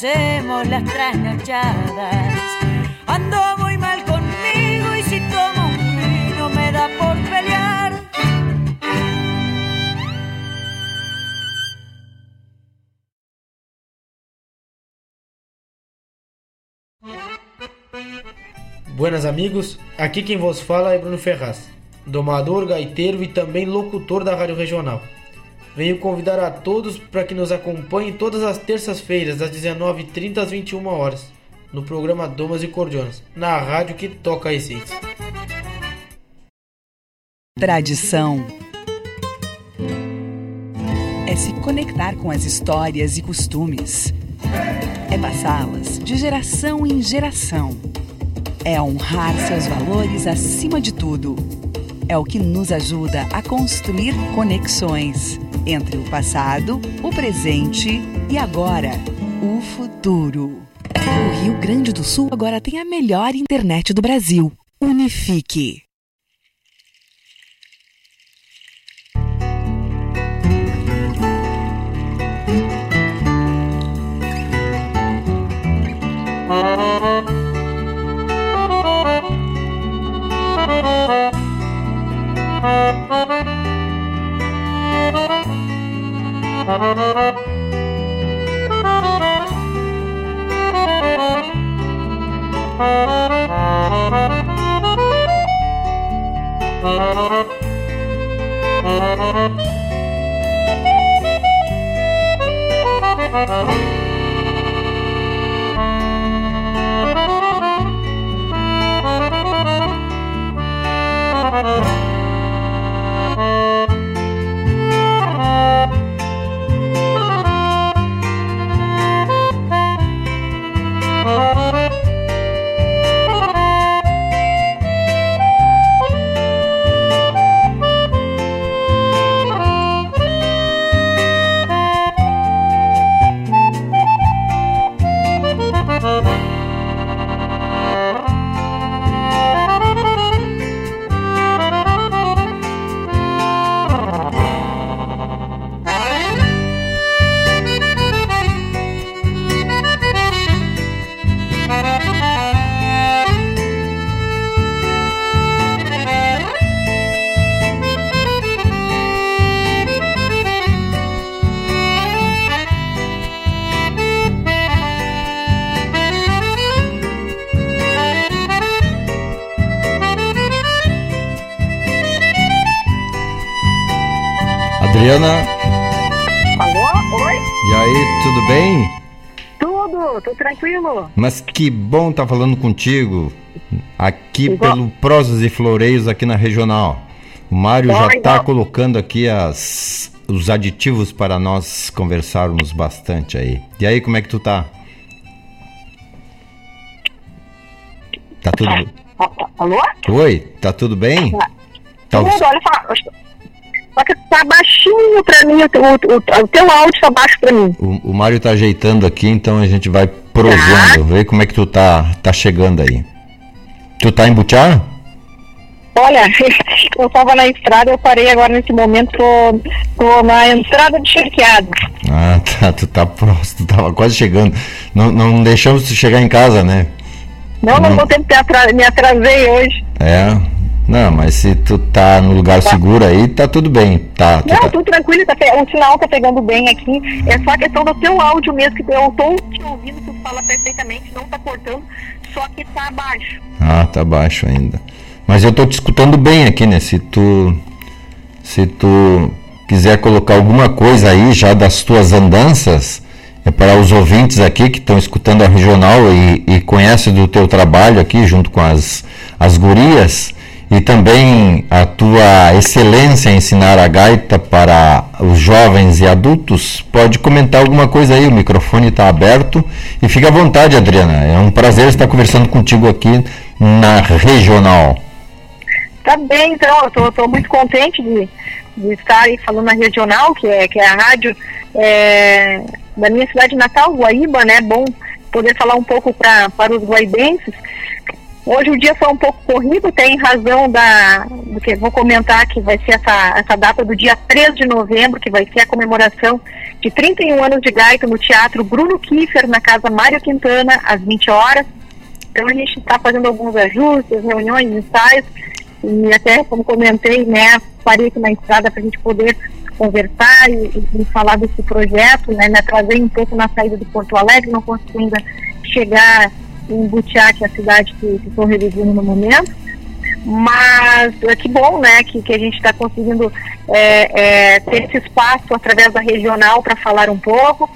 Conocemos las trasnochadas. Ando muy mal conmigo y si tomo un vino me da por pelear. Buenas amigos, aqui quem vos fala é Bruno Ferraz, domador, gaiteiro e também locutor da Rádio Regional. Venho convidar a todos para que nos acompanhem todas as terças-feiras, das 19h30 às 21 horas, no programa Domas e Cordionas, na rádio que toca a essência. Tradição é se conectar com as histórias e costumes, é passá-las de geração em geração, é honrar seus valores acima de tudo. É o que nos ajuda a construir conexões entre o passado, o presente e agora, o futuro. O Rio Grande do Sul agora tem a melhor internet do Brasil. Unifique. Oh Adriana. Alô? Oi? E aí, tudo bem? Tudo, tô tranquilo. Mas que bom estar tá falando contigo. Aqui pelo Prosas e Floreios aqui na Regional. O Mário já está colocando aqui as, os aditivos para nós conversarmos bastante aí. E aí, como é que tu tá? Tá tudo. Alô? Oi, tá tudo bem? Tá. Tudo, olha só. Que tá baixinho pra mim, o, o, o teu áudio tá baixo pra mim. O, o Mário tá ajeitando aqui, então a gente vai prosando. Tá. Vê como é que tu tá, tá chegando aí. Tu tá em Butiá? Olha, eu estava na estrada, eu parei agora nesse momento, tô, tô na entrada de Cherqueado. Ah, tá, tu tá próximo, tu tava quase chegando. Não, não deixamos de chegar em casa, né? Não, não, não vou tempo, me atrasei hoje. É, não, mas se tu tá no lugar tá. seguro aí, tá tudo bem. Tá, não, tá... tudo tranquilo, tá, o sinal tá pegando bem aqui. É só a questão do teu áudio mesmo, que eu tô te ouvindo, tu fala perfeitamente, não tá cortando, só que tá baixo. Ah, tá baixo ainda. Mas eu tô te escutando bem aqui, né? Se tu se tu quiser colocar alguma coisa aí já das tuas andanças, é para os ouvintes aqui que estão escutando a regional e, e conhecem do teu trabalho aqui junto com as, as gurias e também a tua excelência em ensinar a gaita para os jovens e adultos, pode comentar alguma coisa aí, o microfone está aberto e fica à vontade, Adriana. É um prazer estar conversando contigo aqui na regional. Tá bem, então, eu tô muito contente de, de estar aí falando na regional, que é, que é a rádio é, da minha cidade natal, Guaíba, né? Bom poder falar um pouco pra, para os guaibenses. Hoje o dia foi um pouco corrido, tem razão da, do que vou comentar que vai ser essa, essa data do dia 3 de novembro, que vai ser a comemoração de 31 anos de gaita no Teatro Bruno Kiefer, na Casa Mário Quintana, às 20 horas. Então a gente está fazendo alguns ajustes, reuniões, ensaios, e até, como comentei, né, parei aqui na estrada para a gente poder conversar e, e, falar desse projeto, né, me atrasei um pouco na saída do Porto Alegre, não consegui ainda chegar em Butiá, que é a cidade que estou residindo no momento, mas é que bom, né, que, que a gente está conseguindo é, é, ter esse espaço através da regional para falar um pouco.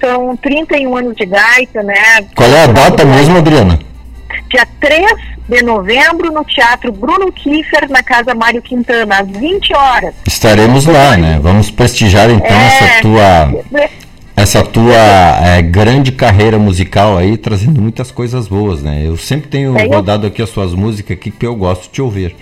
São 31 anos de gaita, né? Qual é a data mesmo, Adriana? Dia 3 de novembro no Teatro Bruno Kiefer, na Casa Mário Quintana, às 20 horas. Estaremos lá, né? Vamos prestigiar então é, essa tua essa tua é, grande carreira musical aí, trazendo muitas coisas boas, né? Eu sempre tenho é, rodado aqui as suas músicas aqui que eu gosto de ouvir.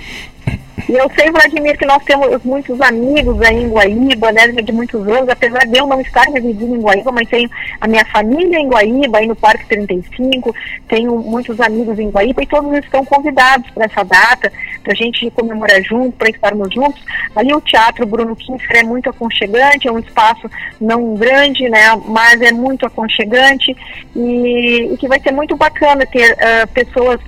E eu sei, Vladimir, que nós temos muitos amigos aí em Guaíba, né, de muitos anos, apesar de eu não estar residindo em Guaíba, mas tenho a minha família em Guaíba, aí no Parque 35, tenho muitos amigos em Guaíba e todos estão convidados para essa data, para a gente comemorar junto, para estarmos juntos. Ali o Teatro Bruno Kinfer é muito aconchegante, é um espaço não grande, né, mas é muito aconchegante e, e que vai ser muito bacana ter uh, pessoas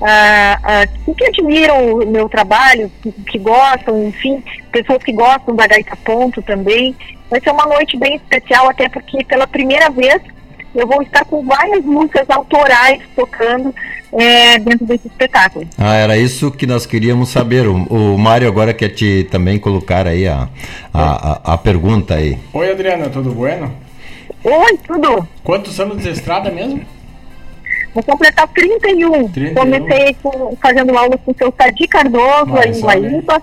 ah, ah, que admiram o meu trabalho, que, que, gostam, enfim, pessoas que gostam da gaita ponto também. Vai ser uma noite bem especial, até porque pela primeira vez eu vou estar com várias músicas autorais tocando é, dentro desse espetáculo. Ah, era isso que nós queríamos saber. O, o Mário agora quer te também colocar aí a, a, a, a pergunta aí. Oi, Adriana, tudo bueno? Oi, tudo. Quantos anos de estrada mesmo? Vou completar 31. 31. Comecei com, fazendo aula com o seu Sadi Cardoso, aí em Guaíba.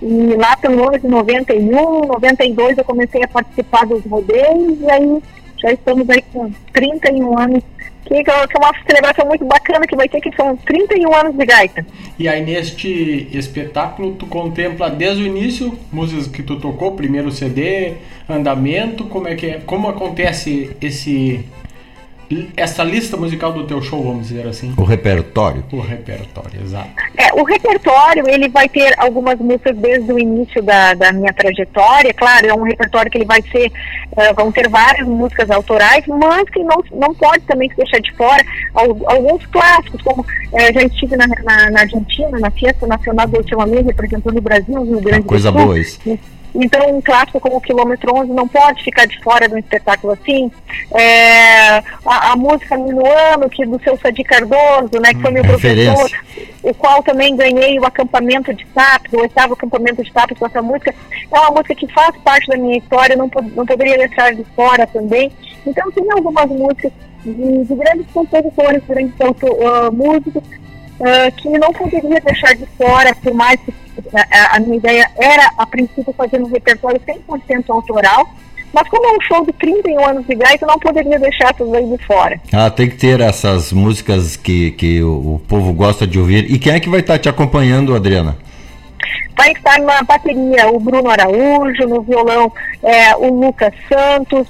E lá pelo ano de 91, 92 eu comecei a participar dos rodeios e aí já estamos aí com 31 anos que, que é uma celebração muito bacana que vai ter, que são 31 anos de gaita. E aí neste espetáculo tu contempla desde o início músicas que tu tocou, primeiro CD, andamento, como é que é, como acontece esse essa lista musical do teu show, vamos dizer assim? O repertório. O repertório, exato. É, o repertório, ele vai ter algumas músicas desde o início da, da minha trajetória, claro, é um repertório que ele vai ser, uh, vão ter várias músicas autorais, mas que não, não pode também se deixar de fora alguns clássicos, como uh, já estive na, na, na, Argentina, na Fiesta Nacional do Mês, representando o Brasil, no Rio Grande do Sul. Coisa boa isso Então, um clássico como o Quilômetro 11 não pode ficar de fora de um espetáculo assim. É, a, a, música Minuano, que do seu Sadi Cardoso, né, que foi meu Referência. professor, o qual também ganhei o acampamento de Tapes, o oitavo acampamento de Tapes com essa música. É uma música que faz parte da minha história, não, não poderia deixar de fora também. Então, tem algumas músicas de, de grandes compositores, grandes ah, músicos, ah, que não poderia deixar de fora, por mais que a, a minha ideia era, a princípio, fazer um repertório 100% autoral, mas como é um show de 31 anos de gaita, eu não poderia deixar tudo aí de fora. Ah, tem que ter essas músicas que, que o, o povo gosta de ouvir. E quem é que vai estar te acompanhando, Adriana? Vai estar na bateria o Bruno Araújo, no violão é, o Lucas Santos,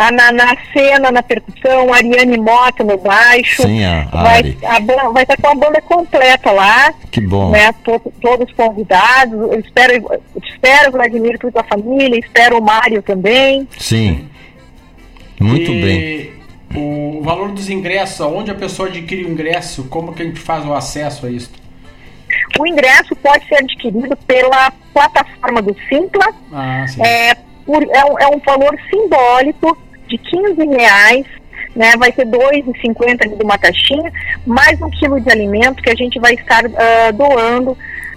a, na, na cena, na percussão, a Ariane Mota no baixo. Sim, a vai, a vai estar com a banda completa lá. Que bom. Né, to- todos convidados. Eu espero, eu espero o Vladimir com a família, espero o Mário também. Sim. Muito E bem. O valor dos ingressos, onde a pessoa adquire o ingresso, como que a gente faz o acesso a isso? O ingresso pode ser adquirido pela plataforma do Simpla. Ah, sim. É, por- é, um, é um valor simbólico de 15 reais. Né, vai ter 2,50 ali de uma taxinha, mais um quilo de alimento que a gente vai estar ah, doando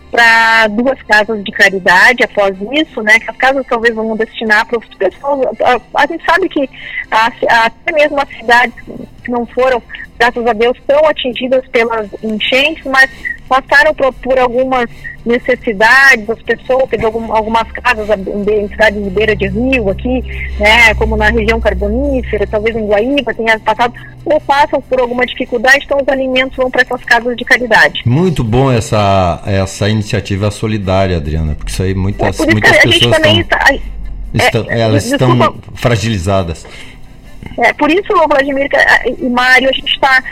para duas casas de caridade após isso, né? Que as casas talvez vão destinar para as pessoas. A, a gente sabe que a- a- até mesmo as cidades que não foram, graças a Deus, tão atingidas pelas enchentes, mas passaram por, por algumas necessidades, as pessoas, teve algum, algumas casas em, cidades de beira de rio aqui, né, como na região carbonífera, talvez em Guaíba tenha passado, ou passam por alguma dificuldade, então os alimentos vão para essas casas de caridade. Muito bom essa, essa iniciativa solidária, Adriana, porque isso aí muitas, Por isso muitas pessoas estão, está. estão- é, elas estão desculpa. fragilizadas. É, por isso, Vladimir que- e Mário, a gente está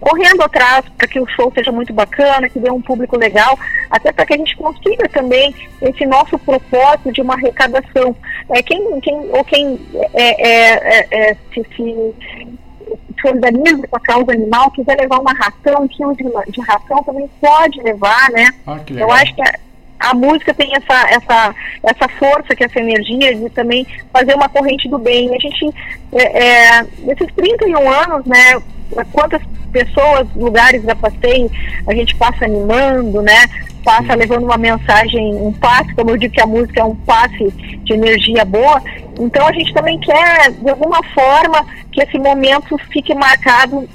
correndo atrás para que o show seja muito bacana, que dê um público legal, até para que a gente consiga também esse nosso propósito de uma arrecadação. É, quem, quem, ou quem é, é, é, é, se, se se organiza com a causa animal, quiser levar uma ração, um quilo de, de ração, também pode levar, né? Ah, Eu acho que a, música tem essa, essa, essa força, que essa energia de também fazer uma corrente do bem. A gente, é, é, nesses 31 anos, né, quantas pessoas, lugares já passei, a gente passa animando, né, passa levando uma mensagem, um passe, como eu digo que a música é um passe de energia boa, então a gente também quer, de alguma forma, que esse momento fique marcado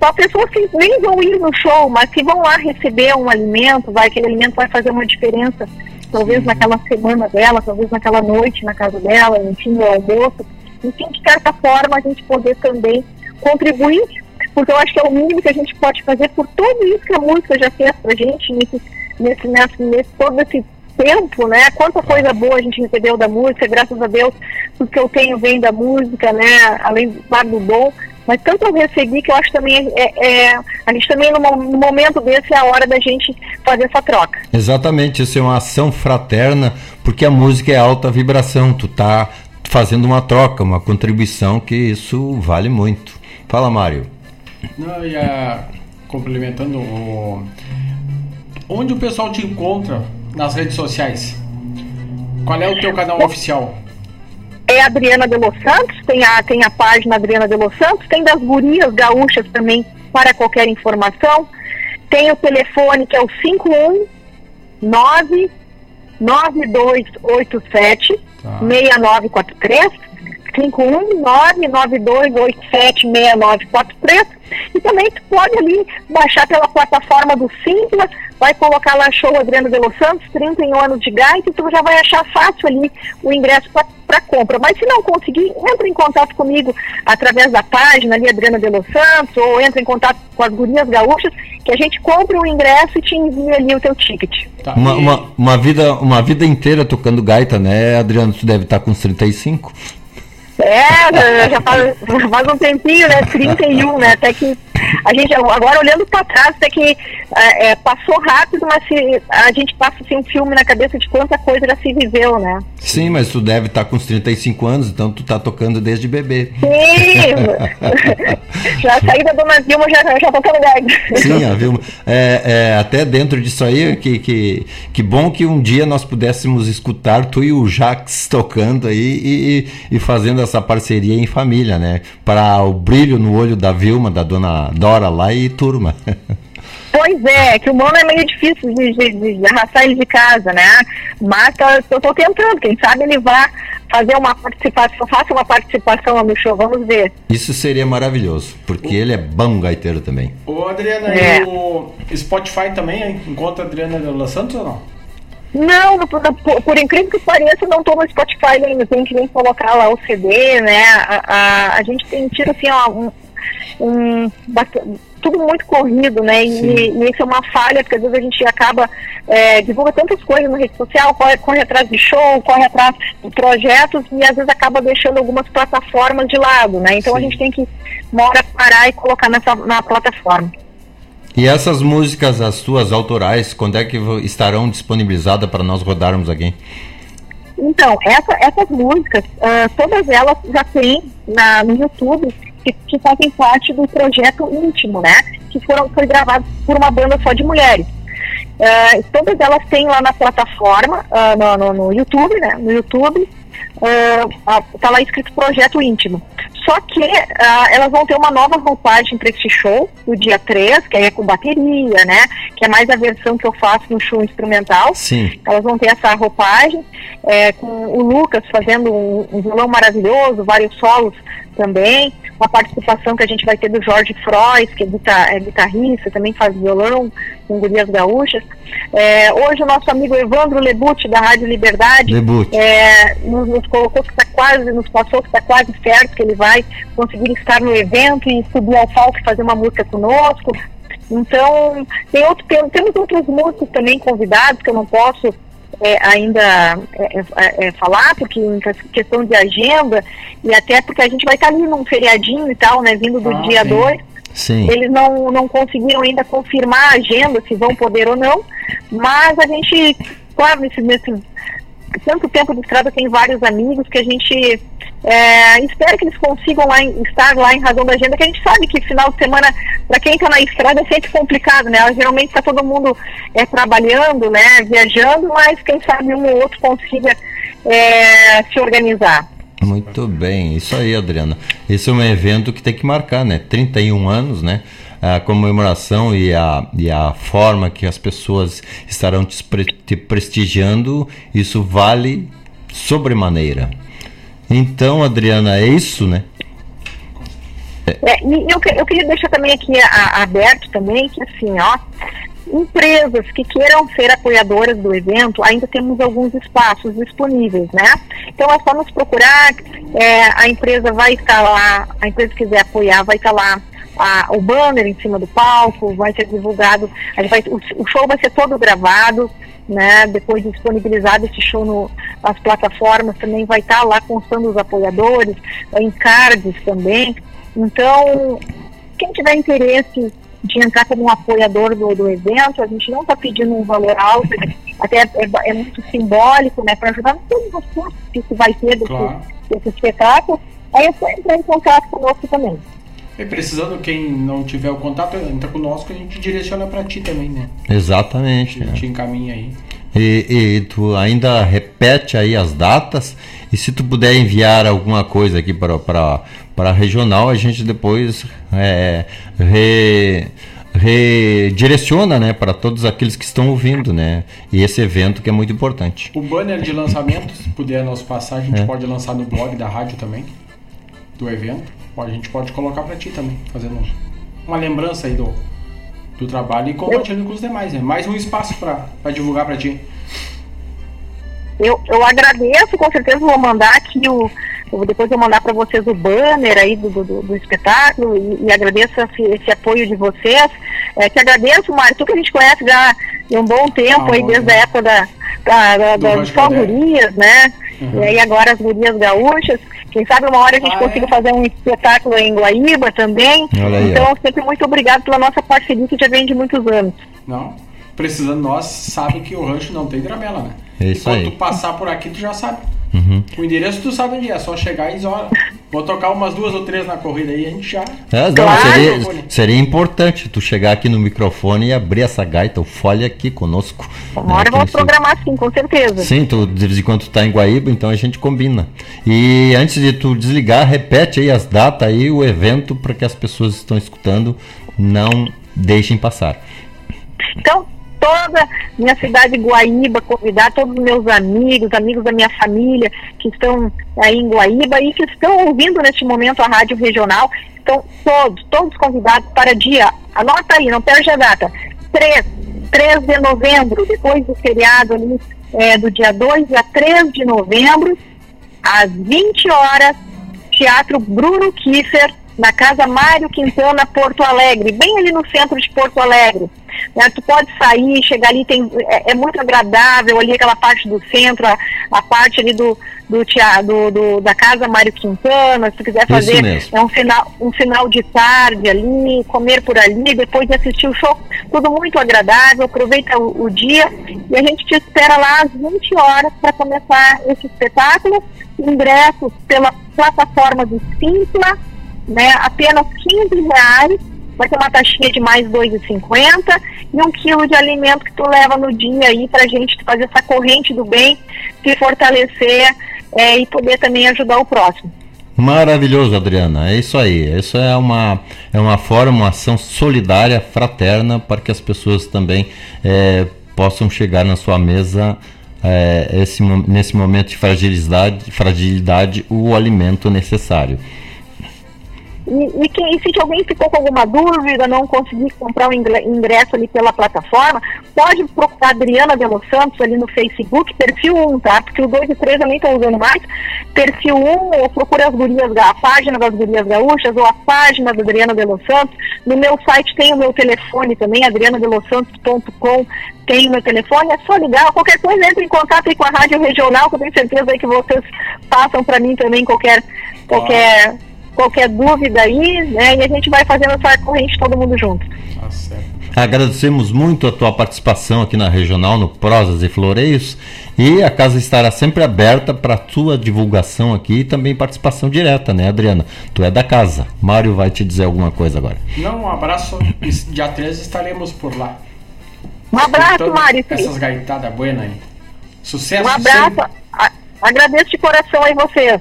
para pessoas que nem vão ir no show, mas que vão lá receber um alimento, vai, aquele alimento vai fazer uma diferença, talvez naquela semana dela, talvez naquela noite na casa dela, enfim, no almoço. Enfim, de certa forma, a gente poder também contribuir, porque eu acho que é o mínimo que a gente pode fazer por tudo isso que a música já fez pra gente nesse, nesse, nesse, nesse todo esse tempo, né? Quanta coisa boa a gente recebeu da música, graças a Deus, tudo que eu tenho vem da música, né? Além do dom, mas tanto eu recebi que eu acho também é, é, a gente também no, no momento desse é a hora da gente fazer essa troca. Exatamente, isso é uma ação fraterna, porque a música é alta vibração, tu tá fazendo uma troca, uma contribuição que isso vale muito. Fala, Mário. Não, eu ia complementando o... Onde o pessoal te encontra nas redes sociais? Qual é o teu canal oficial? É a Adriana de Los Santos, tem a, tem a página Adriana de Los Santos, tem das gurias gaúchas também para qualquer informação. Tem o telefone que é o 519 9287 6943 51992876943 e também tu pode ali baixar pela plataforma do Simpla, vai colocar lá show Adriano de Los Santos, 31 anos de gaita, e tu já vai achar fácil ali o ingresso para compra. Mas se não conseguir, entra em contato comigo através da página ali Adriana de Los Santos, ou entra em contato com as gurias gaúchas, que a gente compra o ingresso e te envia ali o teu ticket. Uma, uma, uma vida, uma vida inteira tocando gaita, né, Adriano? Tu deve estar com uns 35. É, já faz, já faz um tempinho, né? 31, né? Até que a gente agora olhando para trás até que é, é, passou rápido, mas se, a gente passa assim, um filme na cabeça de quanta coisa já se viveu, né? Sim, mas tu deve estar com uns 35 anos, então tu tá tocando desde bebê. Sim! já saí da Dona Vilma, já, já tocando gag. Sim, a Vilma. É, é, até dentro disso aí, que, que, que bom que um dia nós pudéssemos escutar tu e o Jax tocando aí e, e fazendo essa parceria em família, né? Para o brilho no olho da Vilma, da Dona Dora lá e turma. Pois é, que o mono é meio difícil de, de, de arrastar ele de casa, né? Mas eu tô tentando, quem sabe ele vá fazer uma participação, faça uma participação lá no show, vamos ver. Isso seria maravilhoso, porque ele é bom gaiteiro também. Ô Adriana, é. o Spotify também encontra a Adriana de Los Santos ou não? Não, por, por, incrível que pareça, não estou no Spotify ainda, tem que nem colocar lá o CD, né? A, a, a gente tem tido assim, ó, um, um, tudo muito corrido, né? E, e, isso é uma falha, porque às vezes a gente acaba, é, divulga tantas coisas na rede social, corre, corre atrás de show, corre atrás de projetos e às vezes acaba deixando algumas plataformas de lado, né? Então Sim. a gente tem que, uma hora, parar e colocar nessa, na plataforma. E essas músicas, as suas autorais, quando é que estarão disponibilizadas para nós rodarmos aqui? Então, essa, essas músicas, uh, todas elas já tem na, no YouTube que, que fazem parte do projeto íntimo, né? Que foram, foi gravado por uma banda só de mulheres. Uh, todas elas têm lá na plataforma, uh, no, no, no, YouTube, né? No YouTube, está uh, lá escrito Projeto Íntimo. Só que elas vão ter uma nova roupagem para esse show, no dia 3, que aí é com bateria, né? Que é mais a versão que eu faço no show instrumental. Sim. Elas vão ter essa roupagem, é, com o Lucas fazendo um, um violão maravilhoso, vários solos também uma participação que a gente vai ter do Jorge Frois, que é, guitar, é guitarrista, também faz violão, com Gurias Gaúchas. É, hoje o nosso amigo Evandro Lebut, da Rádio Liberdade, é, nos, nos, colocou que está quase, nos passou que está quase certo que ele vai conseguir estar no evento e subir ao palco e fazer uma música conosco. Então, tem outro, tem, temos outros músicos também convidados que eu não posso é, ainda é, é, é, falar, porque em questão de agenda, e até porque a gente vai estar ali num feriadinho e tal, né, vindo do ah, dia 2. Eles não, não conseguiram ainda confirmar a agenda, se vão poder ou não, mas a gente, claro, nesse, nesse tanto tempo de estrada, tem vários amigos que a gente é, espera que eles consigam lá em, estar lá em razão da agenda, que a gente sabe que final de semana, para quem está na estrada, é sempre complicado, né? Geralmente está todo mundo é, trabalhando, né? Viajando, mas quem sabe um ou outro consiga é, se organizar. Muito bem, isso aí, Adriana. Esse é um evento que tem que marcar, né? 31 anos, né? A comemoração e a, e a forma que as pessoas estarão te, te prestigiando, isso vale sobremaneira. Então, Adriana, é isso, né? É, e eu, eu queria deixar também aqui a, a, aberto também que assim, ó, empresas que queiram ser apoiadoras do evento, ainda temos alguns espaços disponíveis, né? Então é só nos procurar, é, a empresa vai estar lá, a empresa que quiser apoiar vai estar lá a, o banner em cima do palco, vai ser divulgado, a gente vai, o, o show vai ser todo gravado, né? Depois de disponibilizado esse show no, nas plataformas, também vai estar lá constando os apoiadores, em cards também. Então, quem tiver interesse de entrar como um apoiador do, do evento, a gente não está pedindo um valor alto, até é, é, muito simbólico, né? Para ajudar todos os custos que se vai ter desse, claro. desse espetáculo. Aí é só entrar em contato conosco também. E precisando, quem não tiver o contato, entra conosco, a gente direciona para ti também, né? Exatamente. A gente é. encaminha aí. E, e, tu ainda repete aí as datas e se tu puder enviar alguma coisa aqui para para regional a gente depois é, re, redireciona né para todos aqueles que estão ouvindo né e esse evento que é muito importante o banner de lançamento se puder nos passar a gente é. pode lançar no blog da rádio também do evento a gente pode colocar para ti também, fazendo uma lembrança aí do, do trabalho e compartilhando com os demais, né? Mais um espaço para divulgar para ti. Eu, eu agradeço, com certeza vou mandar aqui o. Eu, depois eu mandar para vocês o banner aí do, do, do espetáculo e, e agradeço esse, esse, apoio de vocês. É, te agradeço, Mário, tu que a gente conhece já há um bom tempo, ah, aí, desde a época da, da, da, das favorias, né? E aí agora as gurias gaúchas, quem sabe uma hora a gente Ah, consiga é? fazer um espetáculo em Guaíba também. Aí, então, sempre muito obrigado pela nossa parceria que já vem de muitos anos. Não. Precisando nós, sabe que o rancho não tem tramela, né? É isso e quando aí. tu passar por aqui, tu já sabe. Uhum. O endereço tu sabe onde é, só chegar e olha, vou tocar umas duas ou três na corrida aí, a gente já. É, não, Claro. seria, seria importante tu chegar aqui no microfone e abrir essa gaita, o fole aqui conosco. Uma né, hora que vamos programar sim, com certeza. Sim, tu, de vez em quando tu tá em Guaíba, então a gente combina. E antes de tu desligar, repete aí as datas aí, o evento, para que as pessoas que estão escutando não deixem passar. Então, toda minha cidade de Guaíba, convidar todos os meus amigos, amigos da minha família que estão aí em Guaíba e que estão ouvindo neste momento a rádio regional. Então, todos, todos convidados para dia, anota aí, não perde a data, 3, 3 de novembro, depois do feriado ali, é, do dia 2 a 3 de novembro, às 20 horas, Teatro Bruno Kiefer, na Casa Mário Quintana, Porto Alegre, bem ali no centro de Porto Alegre. Né, tu pode sair, chegar ali, tem, é, é muito agradável ali aquela parte do centro, a, a parte ali do, do, do, do- da Casa Mário Quintana, se quiser fazer é um final, um final de tarde ali, comer por ali, depois de assistir o show, tudo muito agradável, aproveita o, o dia e a gente te espera lá às 20 horas para começar esse espetáculo. Ingressos pela plataforma do Simpla, né, apenas 15 reais, vai ter uma taxinha de mais R$ 2,50 e um quilo de alimento que tu leva no dia aí pra gente fazer essa corrente do bem, se fortalecer é, e poder também ajudar o próximo. Maravilhoso, Adriana. É isso aí. Isso é uma, é uma forma, uma ação solidária, fraterna, para que as pessoas também eh, possam chegar na sua mesa eh, esse, nesse momento de fragilidade, fragilidade o alimento necessário. E, e, se alguém ficou com alguma dúvida, não conseguir comprar o ingresso ali pela plataforma, pode procurar a Adriana de Los Santos ali no Facebook, perfil 1, tá? Porque o 2 e 3 eu nem estou usando mais. Perfil 1, ou procura as gurias, a página das gurias gaúchas, ou a página da Adriana de Los Santos. No meu site tem o meu telefone também, adrianadelosantos.com tem o meu telefone, é só ligar, qualquer coisa entre em contato aí com a Rádio Regional, que eu tenho certeza que vocês passam para mim também qualquer, qualquer, qualquer dúvida aí, né? E a gente vai fazendo essa corrente todo mundo junto. Tá certo. Agradecemos muito a tua participação aqui na Regional, no Prosas e Floreios. E a casa estará sempre aberta para a tua divulgação aqui e também participação direta, né, Adriana? Tu é da casa. Mário vai te dizer alguma coisa agora. Não, um abraço. Dia 13 estaremos por lá. Um abraço, Mário. Essas gaitadas buenas aí. Sucesso Um abraço, sempre. agradeço de coração aí vocês.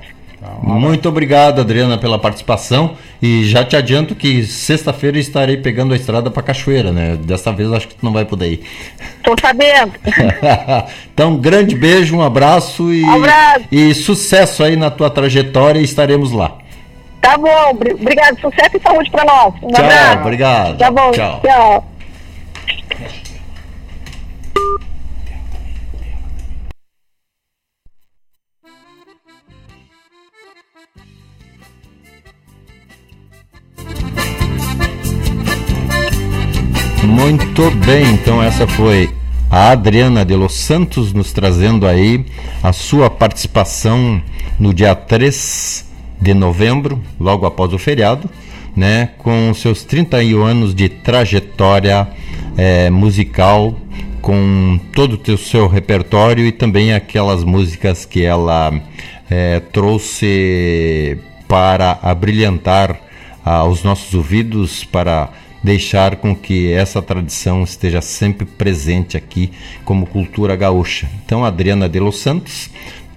Muito obrigado, Adriana, pela participação. E já te adianto que sexta-feira estarei pegando a estrada para Cachoeira, né? Dessa vez acho que tu não vai poder ir. Tô sabendo. então, grande beijo, um abraço e, Abraço. e sucesso aí na tua trajetória e estaremos lá. Tá bom, bri- obrigado. Sucesso e saúde pra nós. Um Tchau, abraço. obrigado. Tá bom, Tchau. tchau. Muito bem, então essa foi a Adriana de Los Santos nos trazendo aí a sua participação no dia 3 de novembro, logo após o feriado, né, com seus 31 anos de trajetória eh, musical, com todo o seu repertório e também aquelas músicas que ela eh, trouxe para abrilhantar ah, os nossos ouvidos, para deixar com que essa tradição esteja sempre presente aqui como cultura gaúcha. Então, Adriana de Los Santos,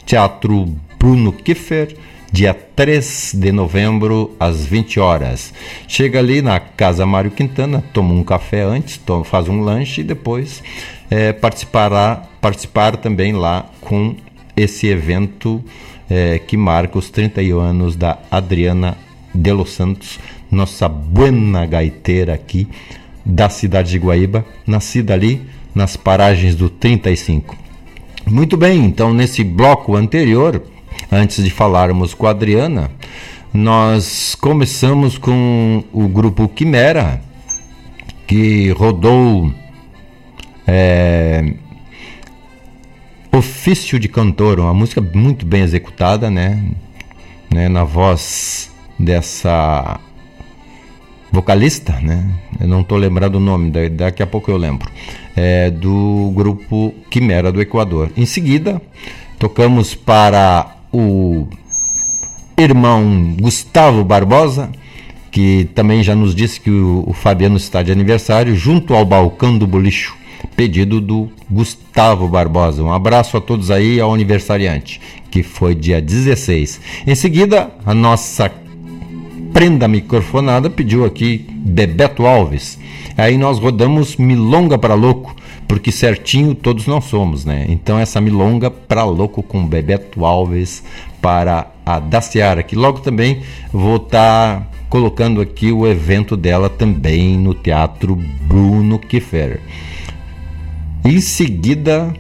Teatro Bruno Kiffer, dia 3 de novembro, às 20 horas. Chega ali na Casa Mário Quintana, toma um café antes, toma, faz um lanche e depois eh, participará, participar também lá com esse evento eh, que marca os 31 anos da Adriana de Los Santos, nossa buena gaiteira aqui da cidade de Guaíba, nascida ali nas paragens do 35. Muito bem, então nesse bloco anterior, antes de falarmos com a Adriana, nós começamos com o grupo Quimera, que rodou é, Ofício de Cantor, uma música muito bem executada, né? né? Na voz dessa vocalista, né? Eu não estou lembrando o nome, daqui a pouco eu lembro. É do grupo Quimera do Equador. Em seguida, tocamos para o irmão Gustavo Barbosa, que também já nos disse que o, o Fabiano está de aniversário, junto ao balcão do bolicho pedido do Gustavo Barbosa. Um abraço a todos aí ao aniversariante, que foi dia 16. Em seguida, a nossa prenda microfonada pediu aqui Bebeto Alves. Aí nós rodamos Milonga para Louco, porque certinho todos nós somos, né? Então essa Milonga para Louco com Bebeto Alves para a Daciara, que logo também vou estar tá colocando aqui o evento dela também no Teatro Bruno Kiefer. Em seguida,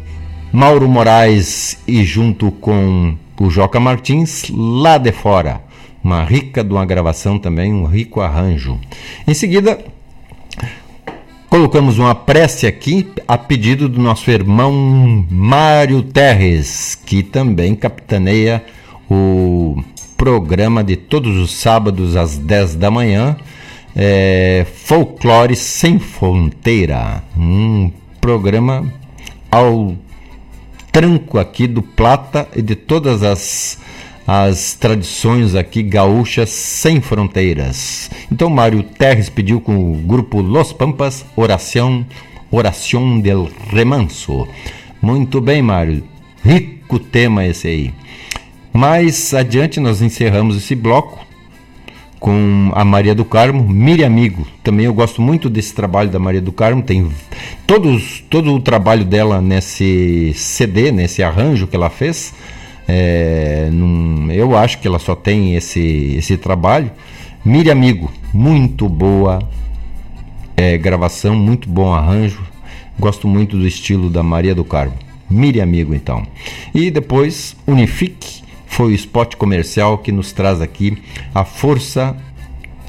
Mauro Moraes e junto com o Joca Martins, lá de fora. Uma rica de uma gravação também, um rico arranjo. Em seguida, colocamos uma prece aqui a pedido do nosso irmão Mário Terres, que também capitaneia o programa de todos os sábados às 10 da manhã, é, Folclore Sem Fronteira. Um programa ao tranco aqui do Plata e de todas as, as tradições aqui gaúchas sem fronteiras. Então Mário Terres pediu com o grupo Los Pampas Oração Oração del Remanso. Muito bem, Mário. Rico tema esse aí. Mais adiante nós encerramos esse bloco com a Maria do Carmo, Mire Amigo. Também eu gosto muito desse trabalho da Maria do Carmo. Tem todos, todo o trabalho dela nesse CD, nesse arranjo que ela fez. É, num, eu acho que ela só tem esse, esse trabalho. Mire Amigo, muito boa é, gravação, muito bom arranjo. Gosto muito do estilo da Maria do Carmo. Mire Amigo, então. E depois Unifique foi o spot comercial que nos traz aqui a força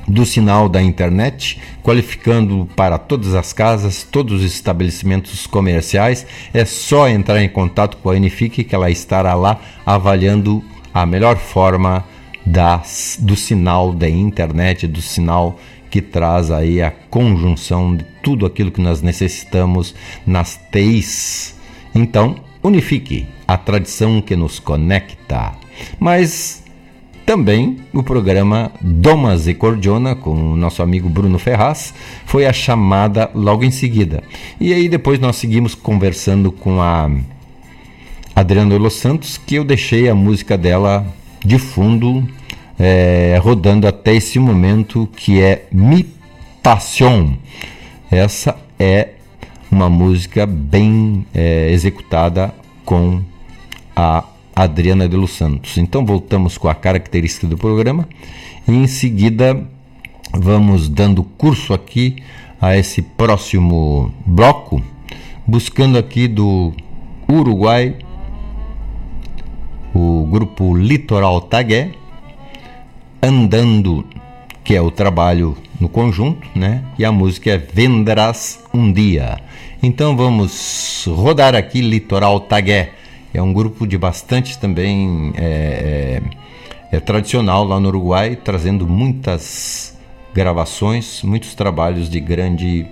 do sinal da internet, qualificando para todas as casas, todos os estabelecimentos comerciais. É só entrar em contato com a Unifique que ela estará lá avaliando a melhor forma das, do sinal da internet, do sinal que traz aí a conjunção de tudo aquilo que nós necessitamos nas TIs. Então, Unifique, a tradição que nos conecta. Mas também o programa Domas e Cordiona, com o nosso amigo Bruno Ferraz, foi a chamada logo em seguida. E aí depois nós seguimos conversando com a Adriana Los Santos, que eu deixei a música dela de fundo, é, rodando até esse momento, que é Mi Passion. Essa é uma música bem é, executada com a Adriana de Los Santos. Então voltamos com a característica do programa e em seguida vamos dando curso aqui a esse próximo bloco, buscando aqui do Uruguai o grupo Litoral Tagué, andando, que é o trabalho no conjunto, né? E a música é Venderás um Dia. Então vamos rodar aqui Litoral Tagué é um grupo de bastante também é, é, é tradicional lá no Uruguai, trazendo muitas gravações, muitos trabalhos de grande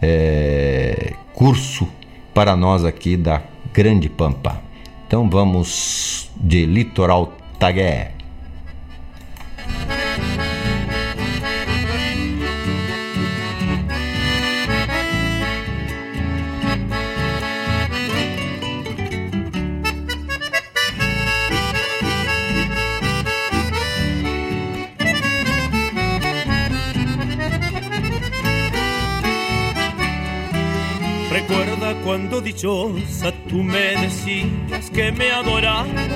é, curso para nós aqui da Grande Pampa. Então vamos de Litoral Tagué. Cuando dichosa tú me decías que me adorabas.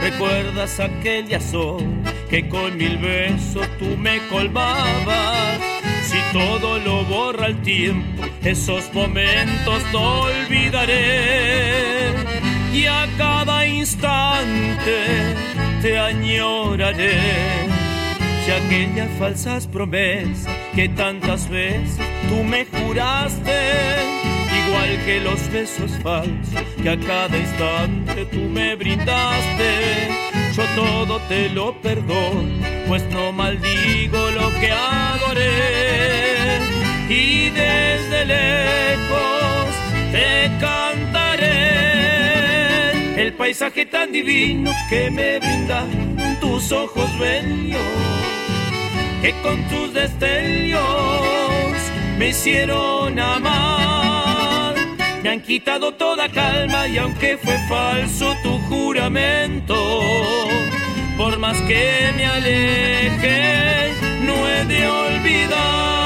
¿Recuerdas aquel sol que con mil besos tú me colmabas? Si todo lo borra el tiempo, esos momentos no olvidaré. Y a cada instante te añoraré. Si aquellas falsas promesas que tantas veces tú me juraste igual que los besos falsos que a cada instante tú me brindaste, yo todo te lo perdono, pues no maldigo lo que adoré. Y desde lejos te cantaré el paisaje tan divino que me brindan tus ojos bellos, que con tus destellos me hicieron amar. Me han quitado toda calma y aunque fue falso tu juramento, por más que me aleje, no he de olvidar.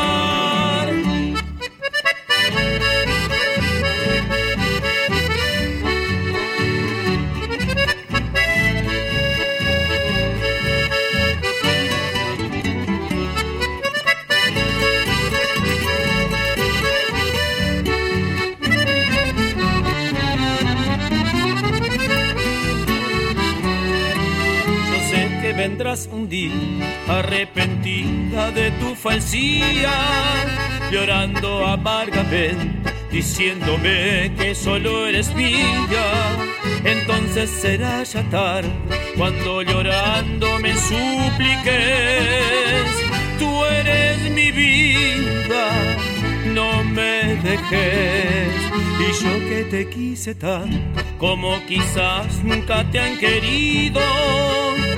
Un día arrepentida de tu falsía, llorando amargamente, diciéndome que solo eres mía. Entonces será ya tarde cuando llorando me supliques, tú eres mi vida, no me dejes. Y yo que te quise tanto como quizás nunca te han querido,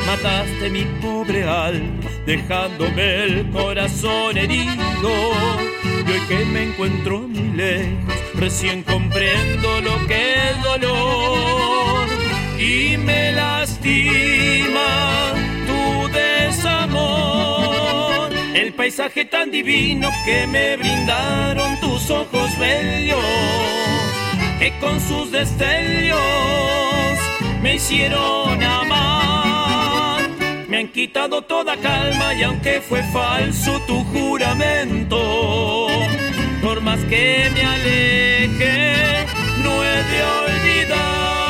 mataste mi pobre alma, dejándome el corazón herido. Y hoy que me encuentro muy lejos, recién comprendo lo que es dolor. Y me lastima tu desamor, el paisaje tan divino que me brindaron tus ojos bellos que con sus destellos me hicieron amar. Me han quitado toda calma y aunque fue falso tu juramento, por más que me aleje, no he de olvidar.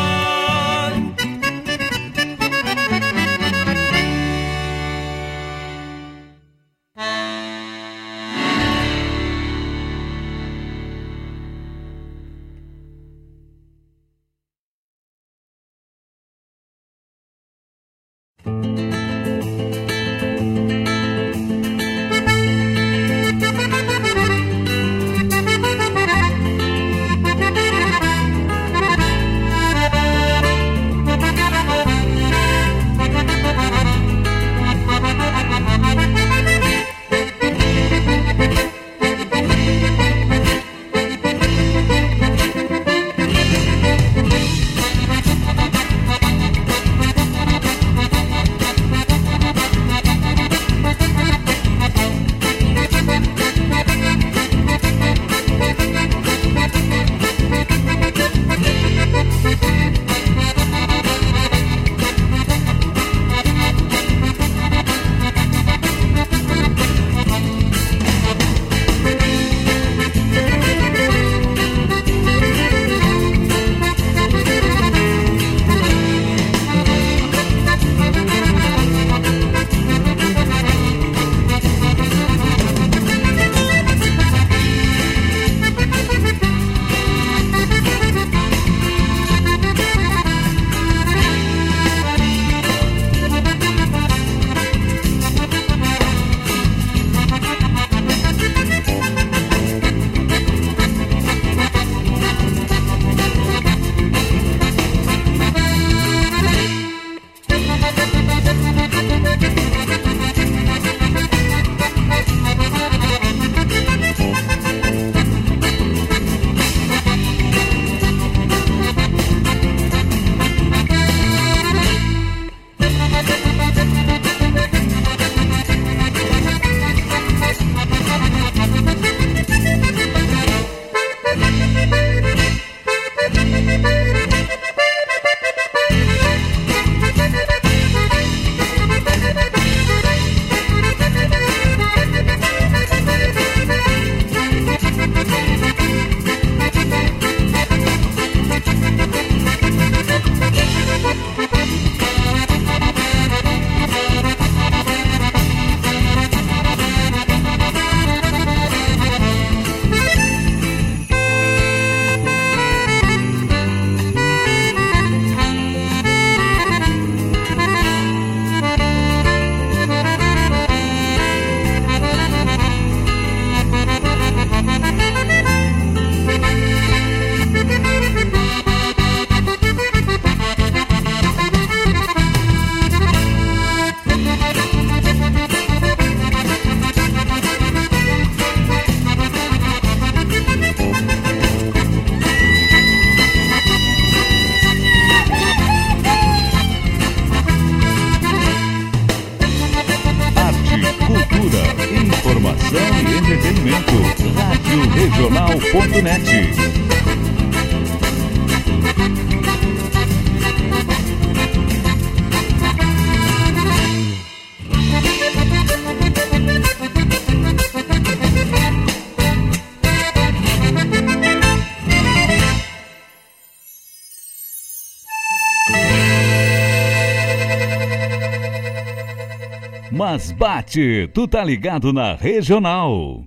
Mas bate, tu tá ligado na regional.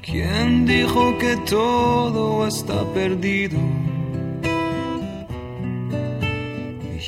¿Quién dijo que todo está perdido?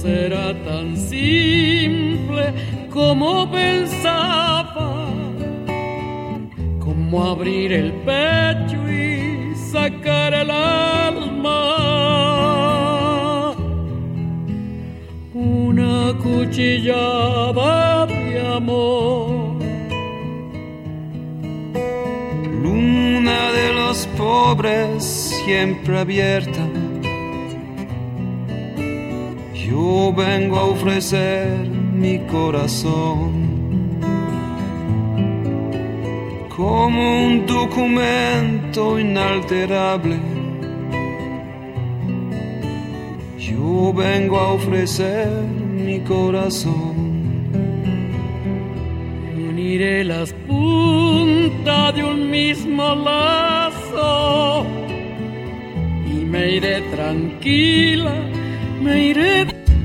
Será tan simple como pensaba. Como abrir el pecho y sacar el alma. Una cuchillada de amor. Luna de los pobres siempre abierta. Yo vengo a ofrecer mi corazón como un documento inalterable. Yo vengo a ofrecer mi corazón. Uniré las puntas de un mismo lazo y me iré tranquila, me iré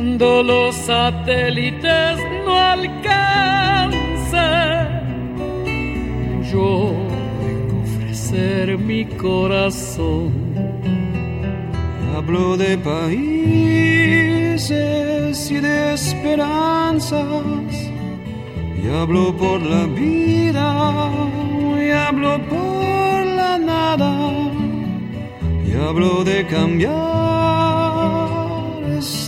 Cuando los satélites no alcancen, yo vengo a ofrecer mi corazón. Hablo de países y de esperanzas, y hablo por la vida, y hablo por la nada, y hablo de cambiar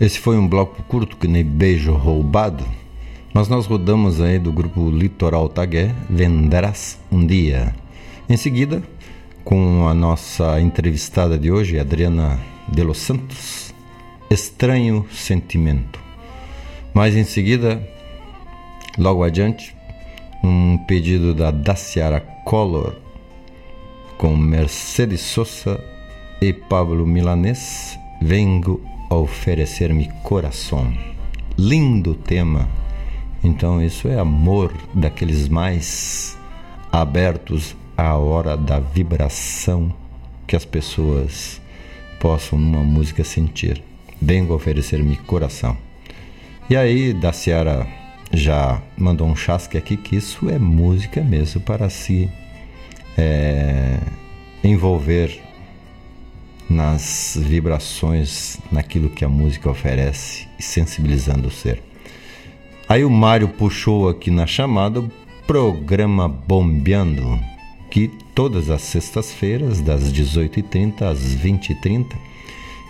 Esse foi um bloco curto que nem beijo roubado, mas nós rodamos aí do grupo Litoral Tagué, Venderás um Dia. Em seguida, com a nossa entrevistada de hoje, Adriana de los Santos, Estranho Sentimento. Mas em seguida, logo adiante, um pedido da Daciara Collor com Mercedes Sosa e Pablo Milanês, Vengo a oferecer-me coração. Lindo tema. Então isso é amor daqueles mais abertos à hora da vibração que as pessoas possam numa música sentir. Vengo a oferecer-me coração. E aí, Daciara já mandou um chasque aqui que isso é música mesmo para se é, envolver nas vibrações, naquilo que a música oferece sensibilizando o ser. Aí o Mário puxou aqui na chamada programa Bombeando, que todas as sextas-feiras, das 18h30 às 20h30,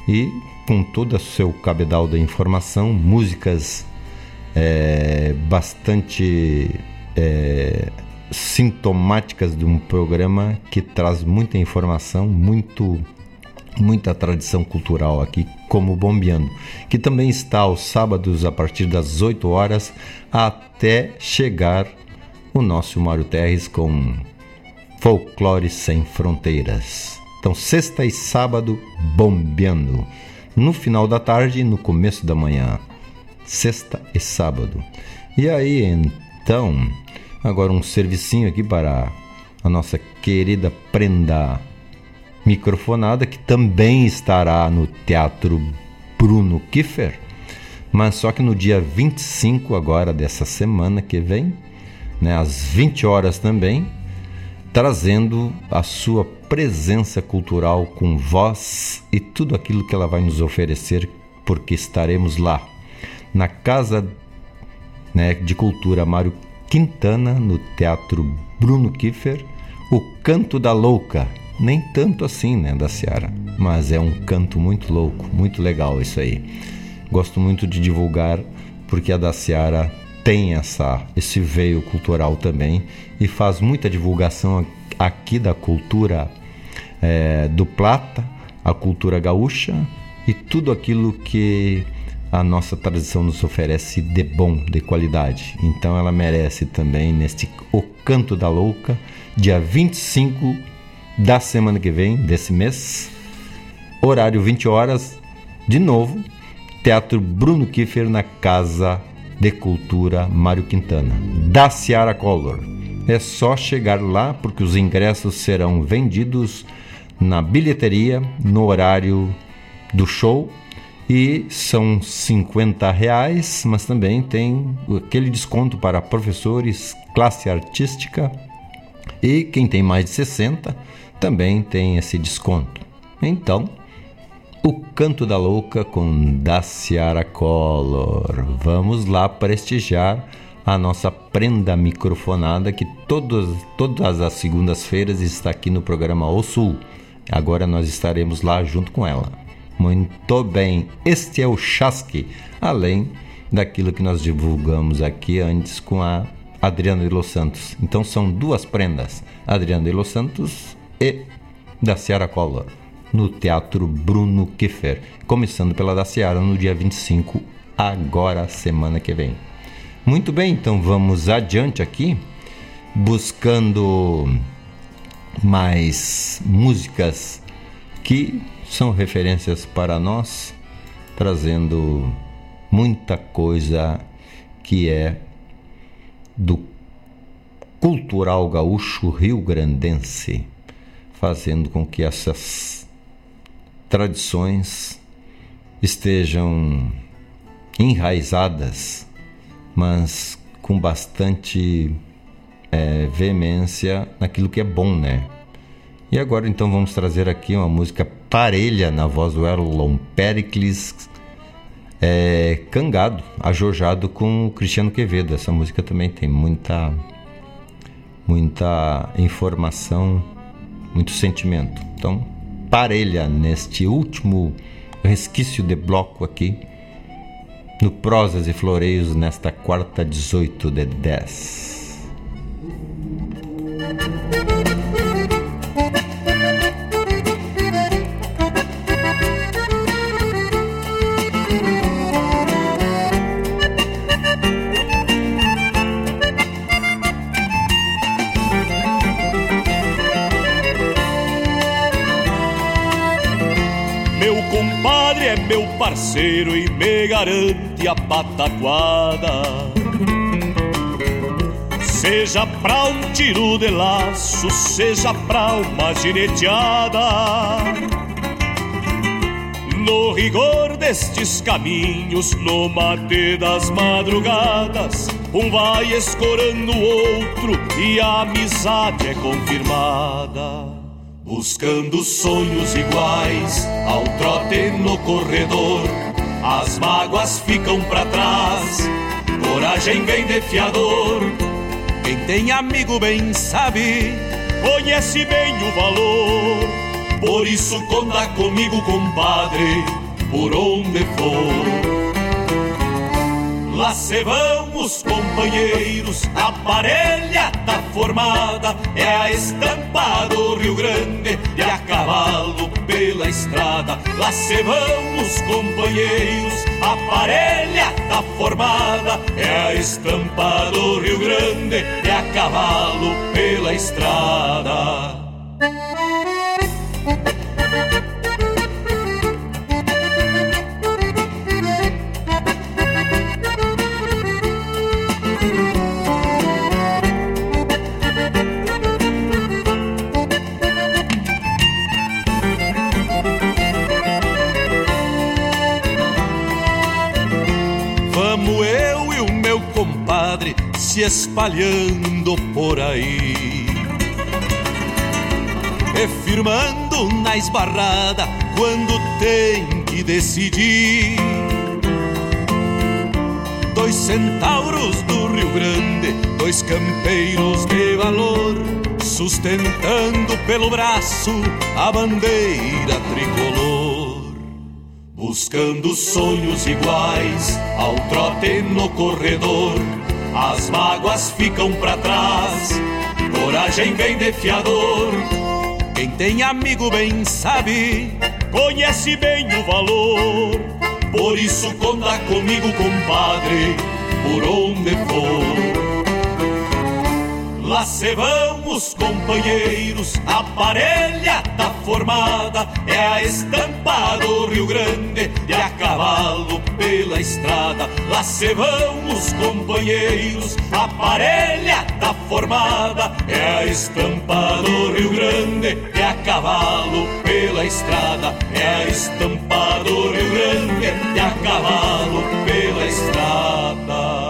e com todo o seu cabedal da informação, músicas é, bastante é, sintomáticas de um programa que traz muita informação, muito muita tradição cultural aqui, como Bombeando, que também está aos sábados a partir das 8 horas até chegar o nosso Mário Terres com Folclore Sem Fronteiras. Então, sexta e sábado, Bombeando. No final da tarde e no começo da manhã. Sexta e sábado. E aí, então, agora um servicinho aqui para a nossa querida prenda microfonada, que também estará no Teatro Bruno Kiefer, mas só que no dia 25 agora dessa semana que vem, né, às 20 horas também, trazendo a sua presença cultural com voz e tudo aquilo que ela vai nos oferecer, porque estaremos lá. Na Casa né, de Cultura Mário Quintana, no Teatro Bruno Kiefer, o Canto da Louca, nem tanto assim, né, da Seara, mas é um canto muito louco, muito legal isso aí. Gosto muito de divulgar porque a da Seara tem essa esse veio cultural também e faz muita divulgação aqui da cultura é, do Plata, a cultura gaúcha e tudo aquilo que a nossa tradição nos oferece de bom, de qualidade. Então ela merece também neste O Canto da Louca, dia 25 da semana que vem, desse mês. Horário 20 horas, de novo, Teatro Bruno Kiefer na Casa de Cultura Mário Quintana, da Ciara Collor. É só chegar lá porque os ingressos serão vendidos na bilheteria no horário do show e são 50 reais, mas também tem aquele desconto para professores, classe artística e quem tem mais de 60 também tem esse desconto. Então, o Canto da Louca com Daciara Collor. Vamos lá prestigiar a nossa prenda microfonada que todos, todas as segundas-feiras está aqui no programa O Sul. Agora nós estaremos lá junto com ela. Muito bem, este é o Chasque, além daquilo que nós divulgamos aqui antes com a Adriana de Los Santos. Então são duas prendas, Adriana de Los Santos e da Ciara Collor, no Teatro Bruno Kiefer, começando pela da Ciara no dia 25, agora semana que vem. Muito bem, então vamos adiante aqui, buscando mais músicas que são referências para nós, trazendo muita coisa que é do cultural gaúcho rio-grandense fazendo com que essas tradições estejam enraizadas, mas com bastante é, veemência naquilo que é bom, né? E agora então vamos trazer aqui uma música parelha na voz do Erlon Pericles, é, cangado, ajojado com o Cristiano Quevedo. Essa música também tem muita, muita informação, muito sentimento. Então, parelha neste último resquício de bloco aqui, no Prosas e Floreios, nesta quarta 18 de 10. Parceiro e me garante a pataquada. Seja pra um tiro de laço, seja pra uma gineteada. No rigor destes caminhos, no mate das madrugadas, um vai escorando o outro e a amizade é confirmada. Buscando sonhos iguais ao trote no corredor, as mágoas ficam para trás, coragem vem de fiador. Quem tem amigo bem sabe, conhece bem o valor. Por isso conta comigo, compadre, por onde for. Lá se vamos, companheiros, a parelha tá formada, é a estampa do Rio Grande e a cavalo pela estrada. Lá se vamos, companheiros, a parelha tá formada, é a estampa do Rio Grande e a cavalo pela estrada. Se espalhando por aí. E firmando na esbarrada quando tem que decidir. Dois centauros do Rio Grande, dois campeiros de valor, sustentando pelo braço a bandeira tricolor. Buscando sonhos iguais ao trote no corredor as mágoas ficam para trás, coragem vem de fiador. Quem tem amigo bem sabe, conhece bem o valor. Por isso conta comigo, compadre, por onde for. Lá se vamos, companheiros, a parelha tá formada, é a estampa do Rio Grande e a cavalo pela estrada. Lá se vamos, companheiros, a parelha tá formada, é a estampa do Rio Grande e a cavalo pela estrada. É a estampa do Rio Grande e a cavalo pela estrada.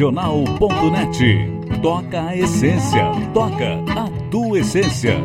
Regional.net. Toca a essência, toca a tua essência.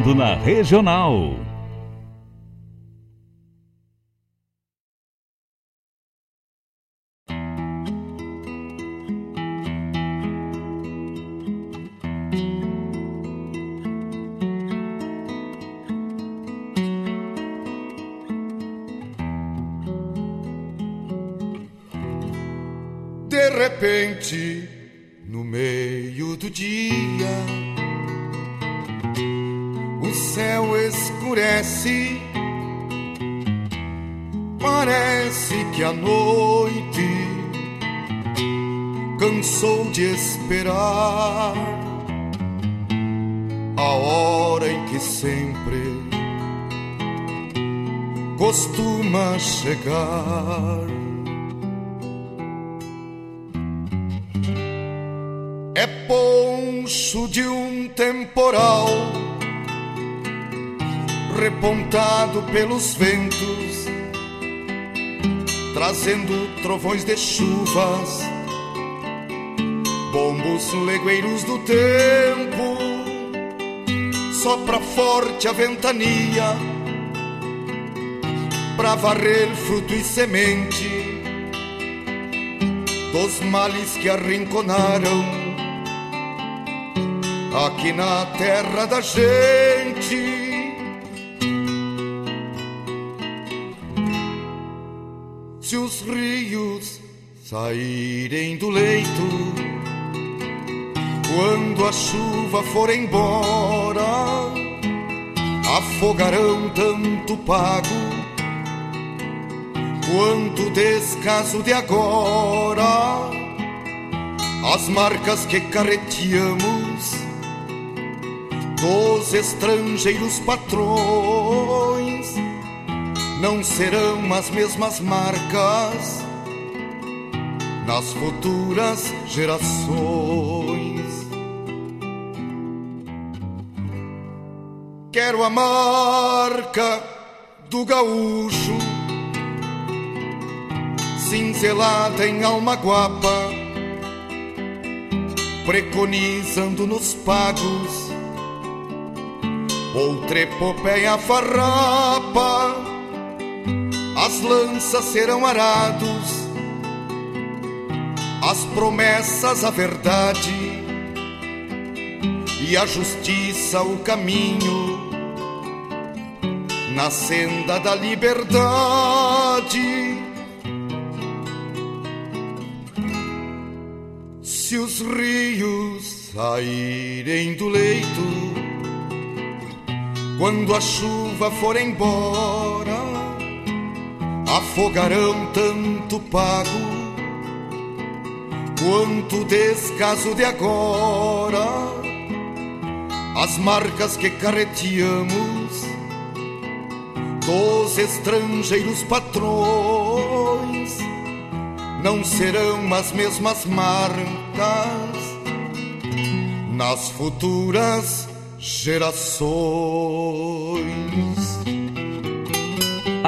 Na Regional. Pelos ventos, trazendo trovões de chuvas, bombos legueiros do tempo, sopra forte a ventania, pra varrer fruto e semente dos males que arrinconaram aqui na terra da gente. Saírem do leito, quando a chuva for embora, afogarão tanto pago quanto descaso de agora. As marcas que carreteamos dos estrangeiros patrões não serão as mesmas marcas nas futuras gerações. Quero a marca do gaúcho, cinzelada em alma guapa, preconizando nos pagos outra epopeia farrapa as lanças serão arados, as promessas a verdade e a justiça o caminho na senda da liberdade. Se os rios saírem do leito, quando a chuva for embora, afogarão tanto pago quanto descaso de agora. As marcas que carreteamos dos estrangeiros patrões não serão as mesmas marcas nas futuras gerações.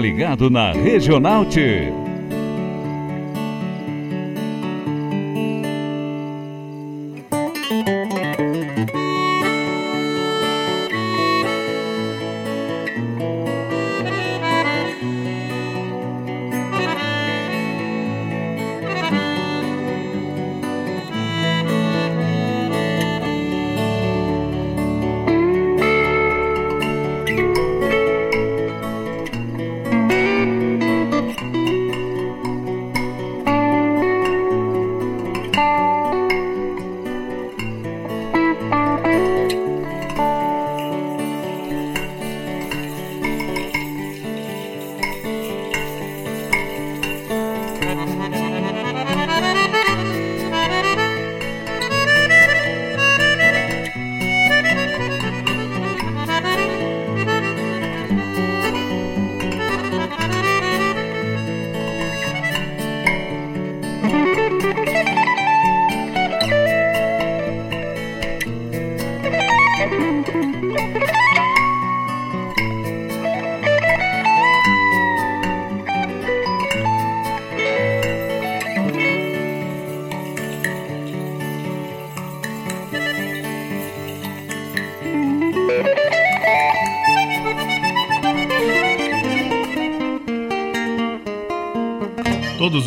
ligado na Regional T.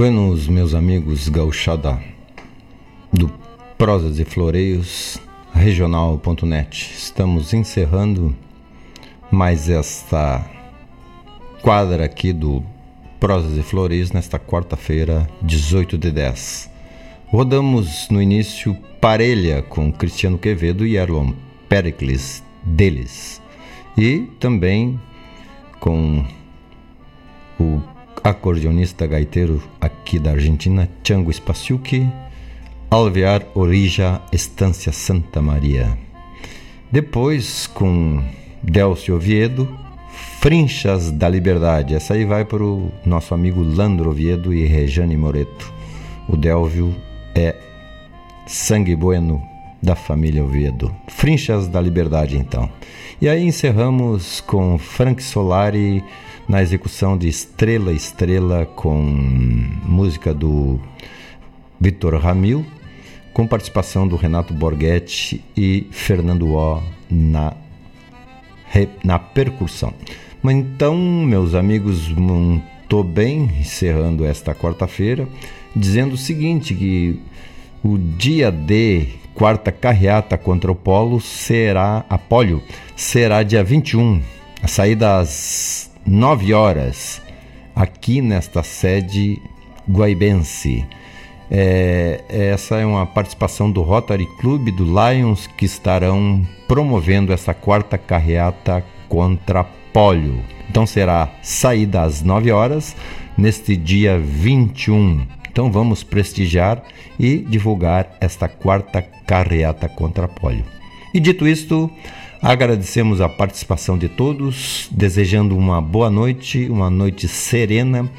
Buenos, meus amigos gauchada do Prosas e Floreios regional.net. Estamos encerrando mais esta quadra aqui do Prosas e Floreios nesta quarta-feira, 18 de 10. Rodamos no início Parelha com Cristiano Quevedo e Erlon Pericles deles. E também com o acordeonista gaiteiro aqui da Argentina, Chango Spasiuki, Alvear Orija Estância Santa Maria. Depois, com Delcio Oviedo, Frinchas da Liberdade. Essa aí vai para o nosso amigo Landro Oviedo e Rejane Moreto. O Delvio é sangue bueno da família Oviedo. Frinchas da Liberdade, então. E aí encerramos com Frank Solari na execução de Estrela Estrela com música do Vitor Ramil, com participação do Renato Borghetti e Fernando O na, na percussão. Mas então, meus amigos, estou bem encerrando esta quarta-feira, dizendo o seguinte, que o dia de quarta carreata contra o Polo será, Apólio, será dia 21, a sair das 9 horas, aqui nesta sede guaibense. É, essa é uma participação do Rotary Club do Lions que estarão promovendo essa quarta carreata contra Pólio. Então será saída às 9 horas neste dia 21. Então vamos prestigiar e divulgar esta quarta carreata contra pólio. E dito isto, agradecemos a participação de todos, desejando uma boa noite, uma noite serena,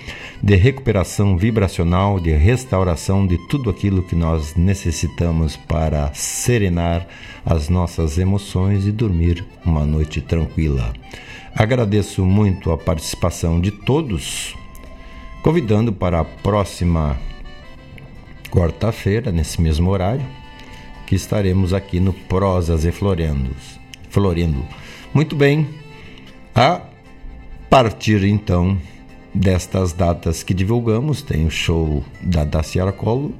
de recuperação vibracional, de restauração de tudo aquilo que nós necessitamos para serenar as nossas emoções e dormir uma noite tranquila. Agradeço muito a participação de todos, convidando para a próxima quarta-feira, nesse mesmo horário, que estaremos aqui no Prosas e Florendos. Florindo. Muito bem, a partir então destas datas que divulgamos, tem o show da Daciara Colo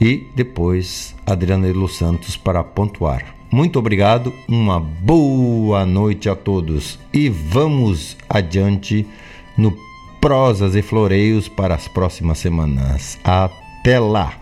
e depois Adriana Elo Santos para pontuar. Muito obrigado, uma boa noite a todos e vamos adiante no Prosas e Floreios para as próximas semanas. Até lá!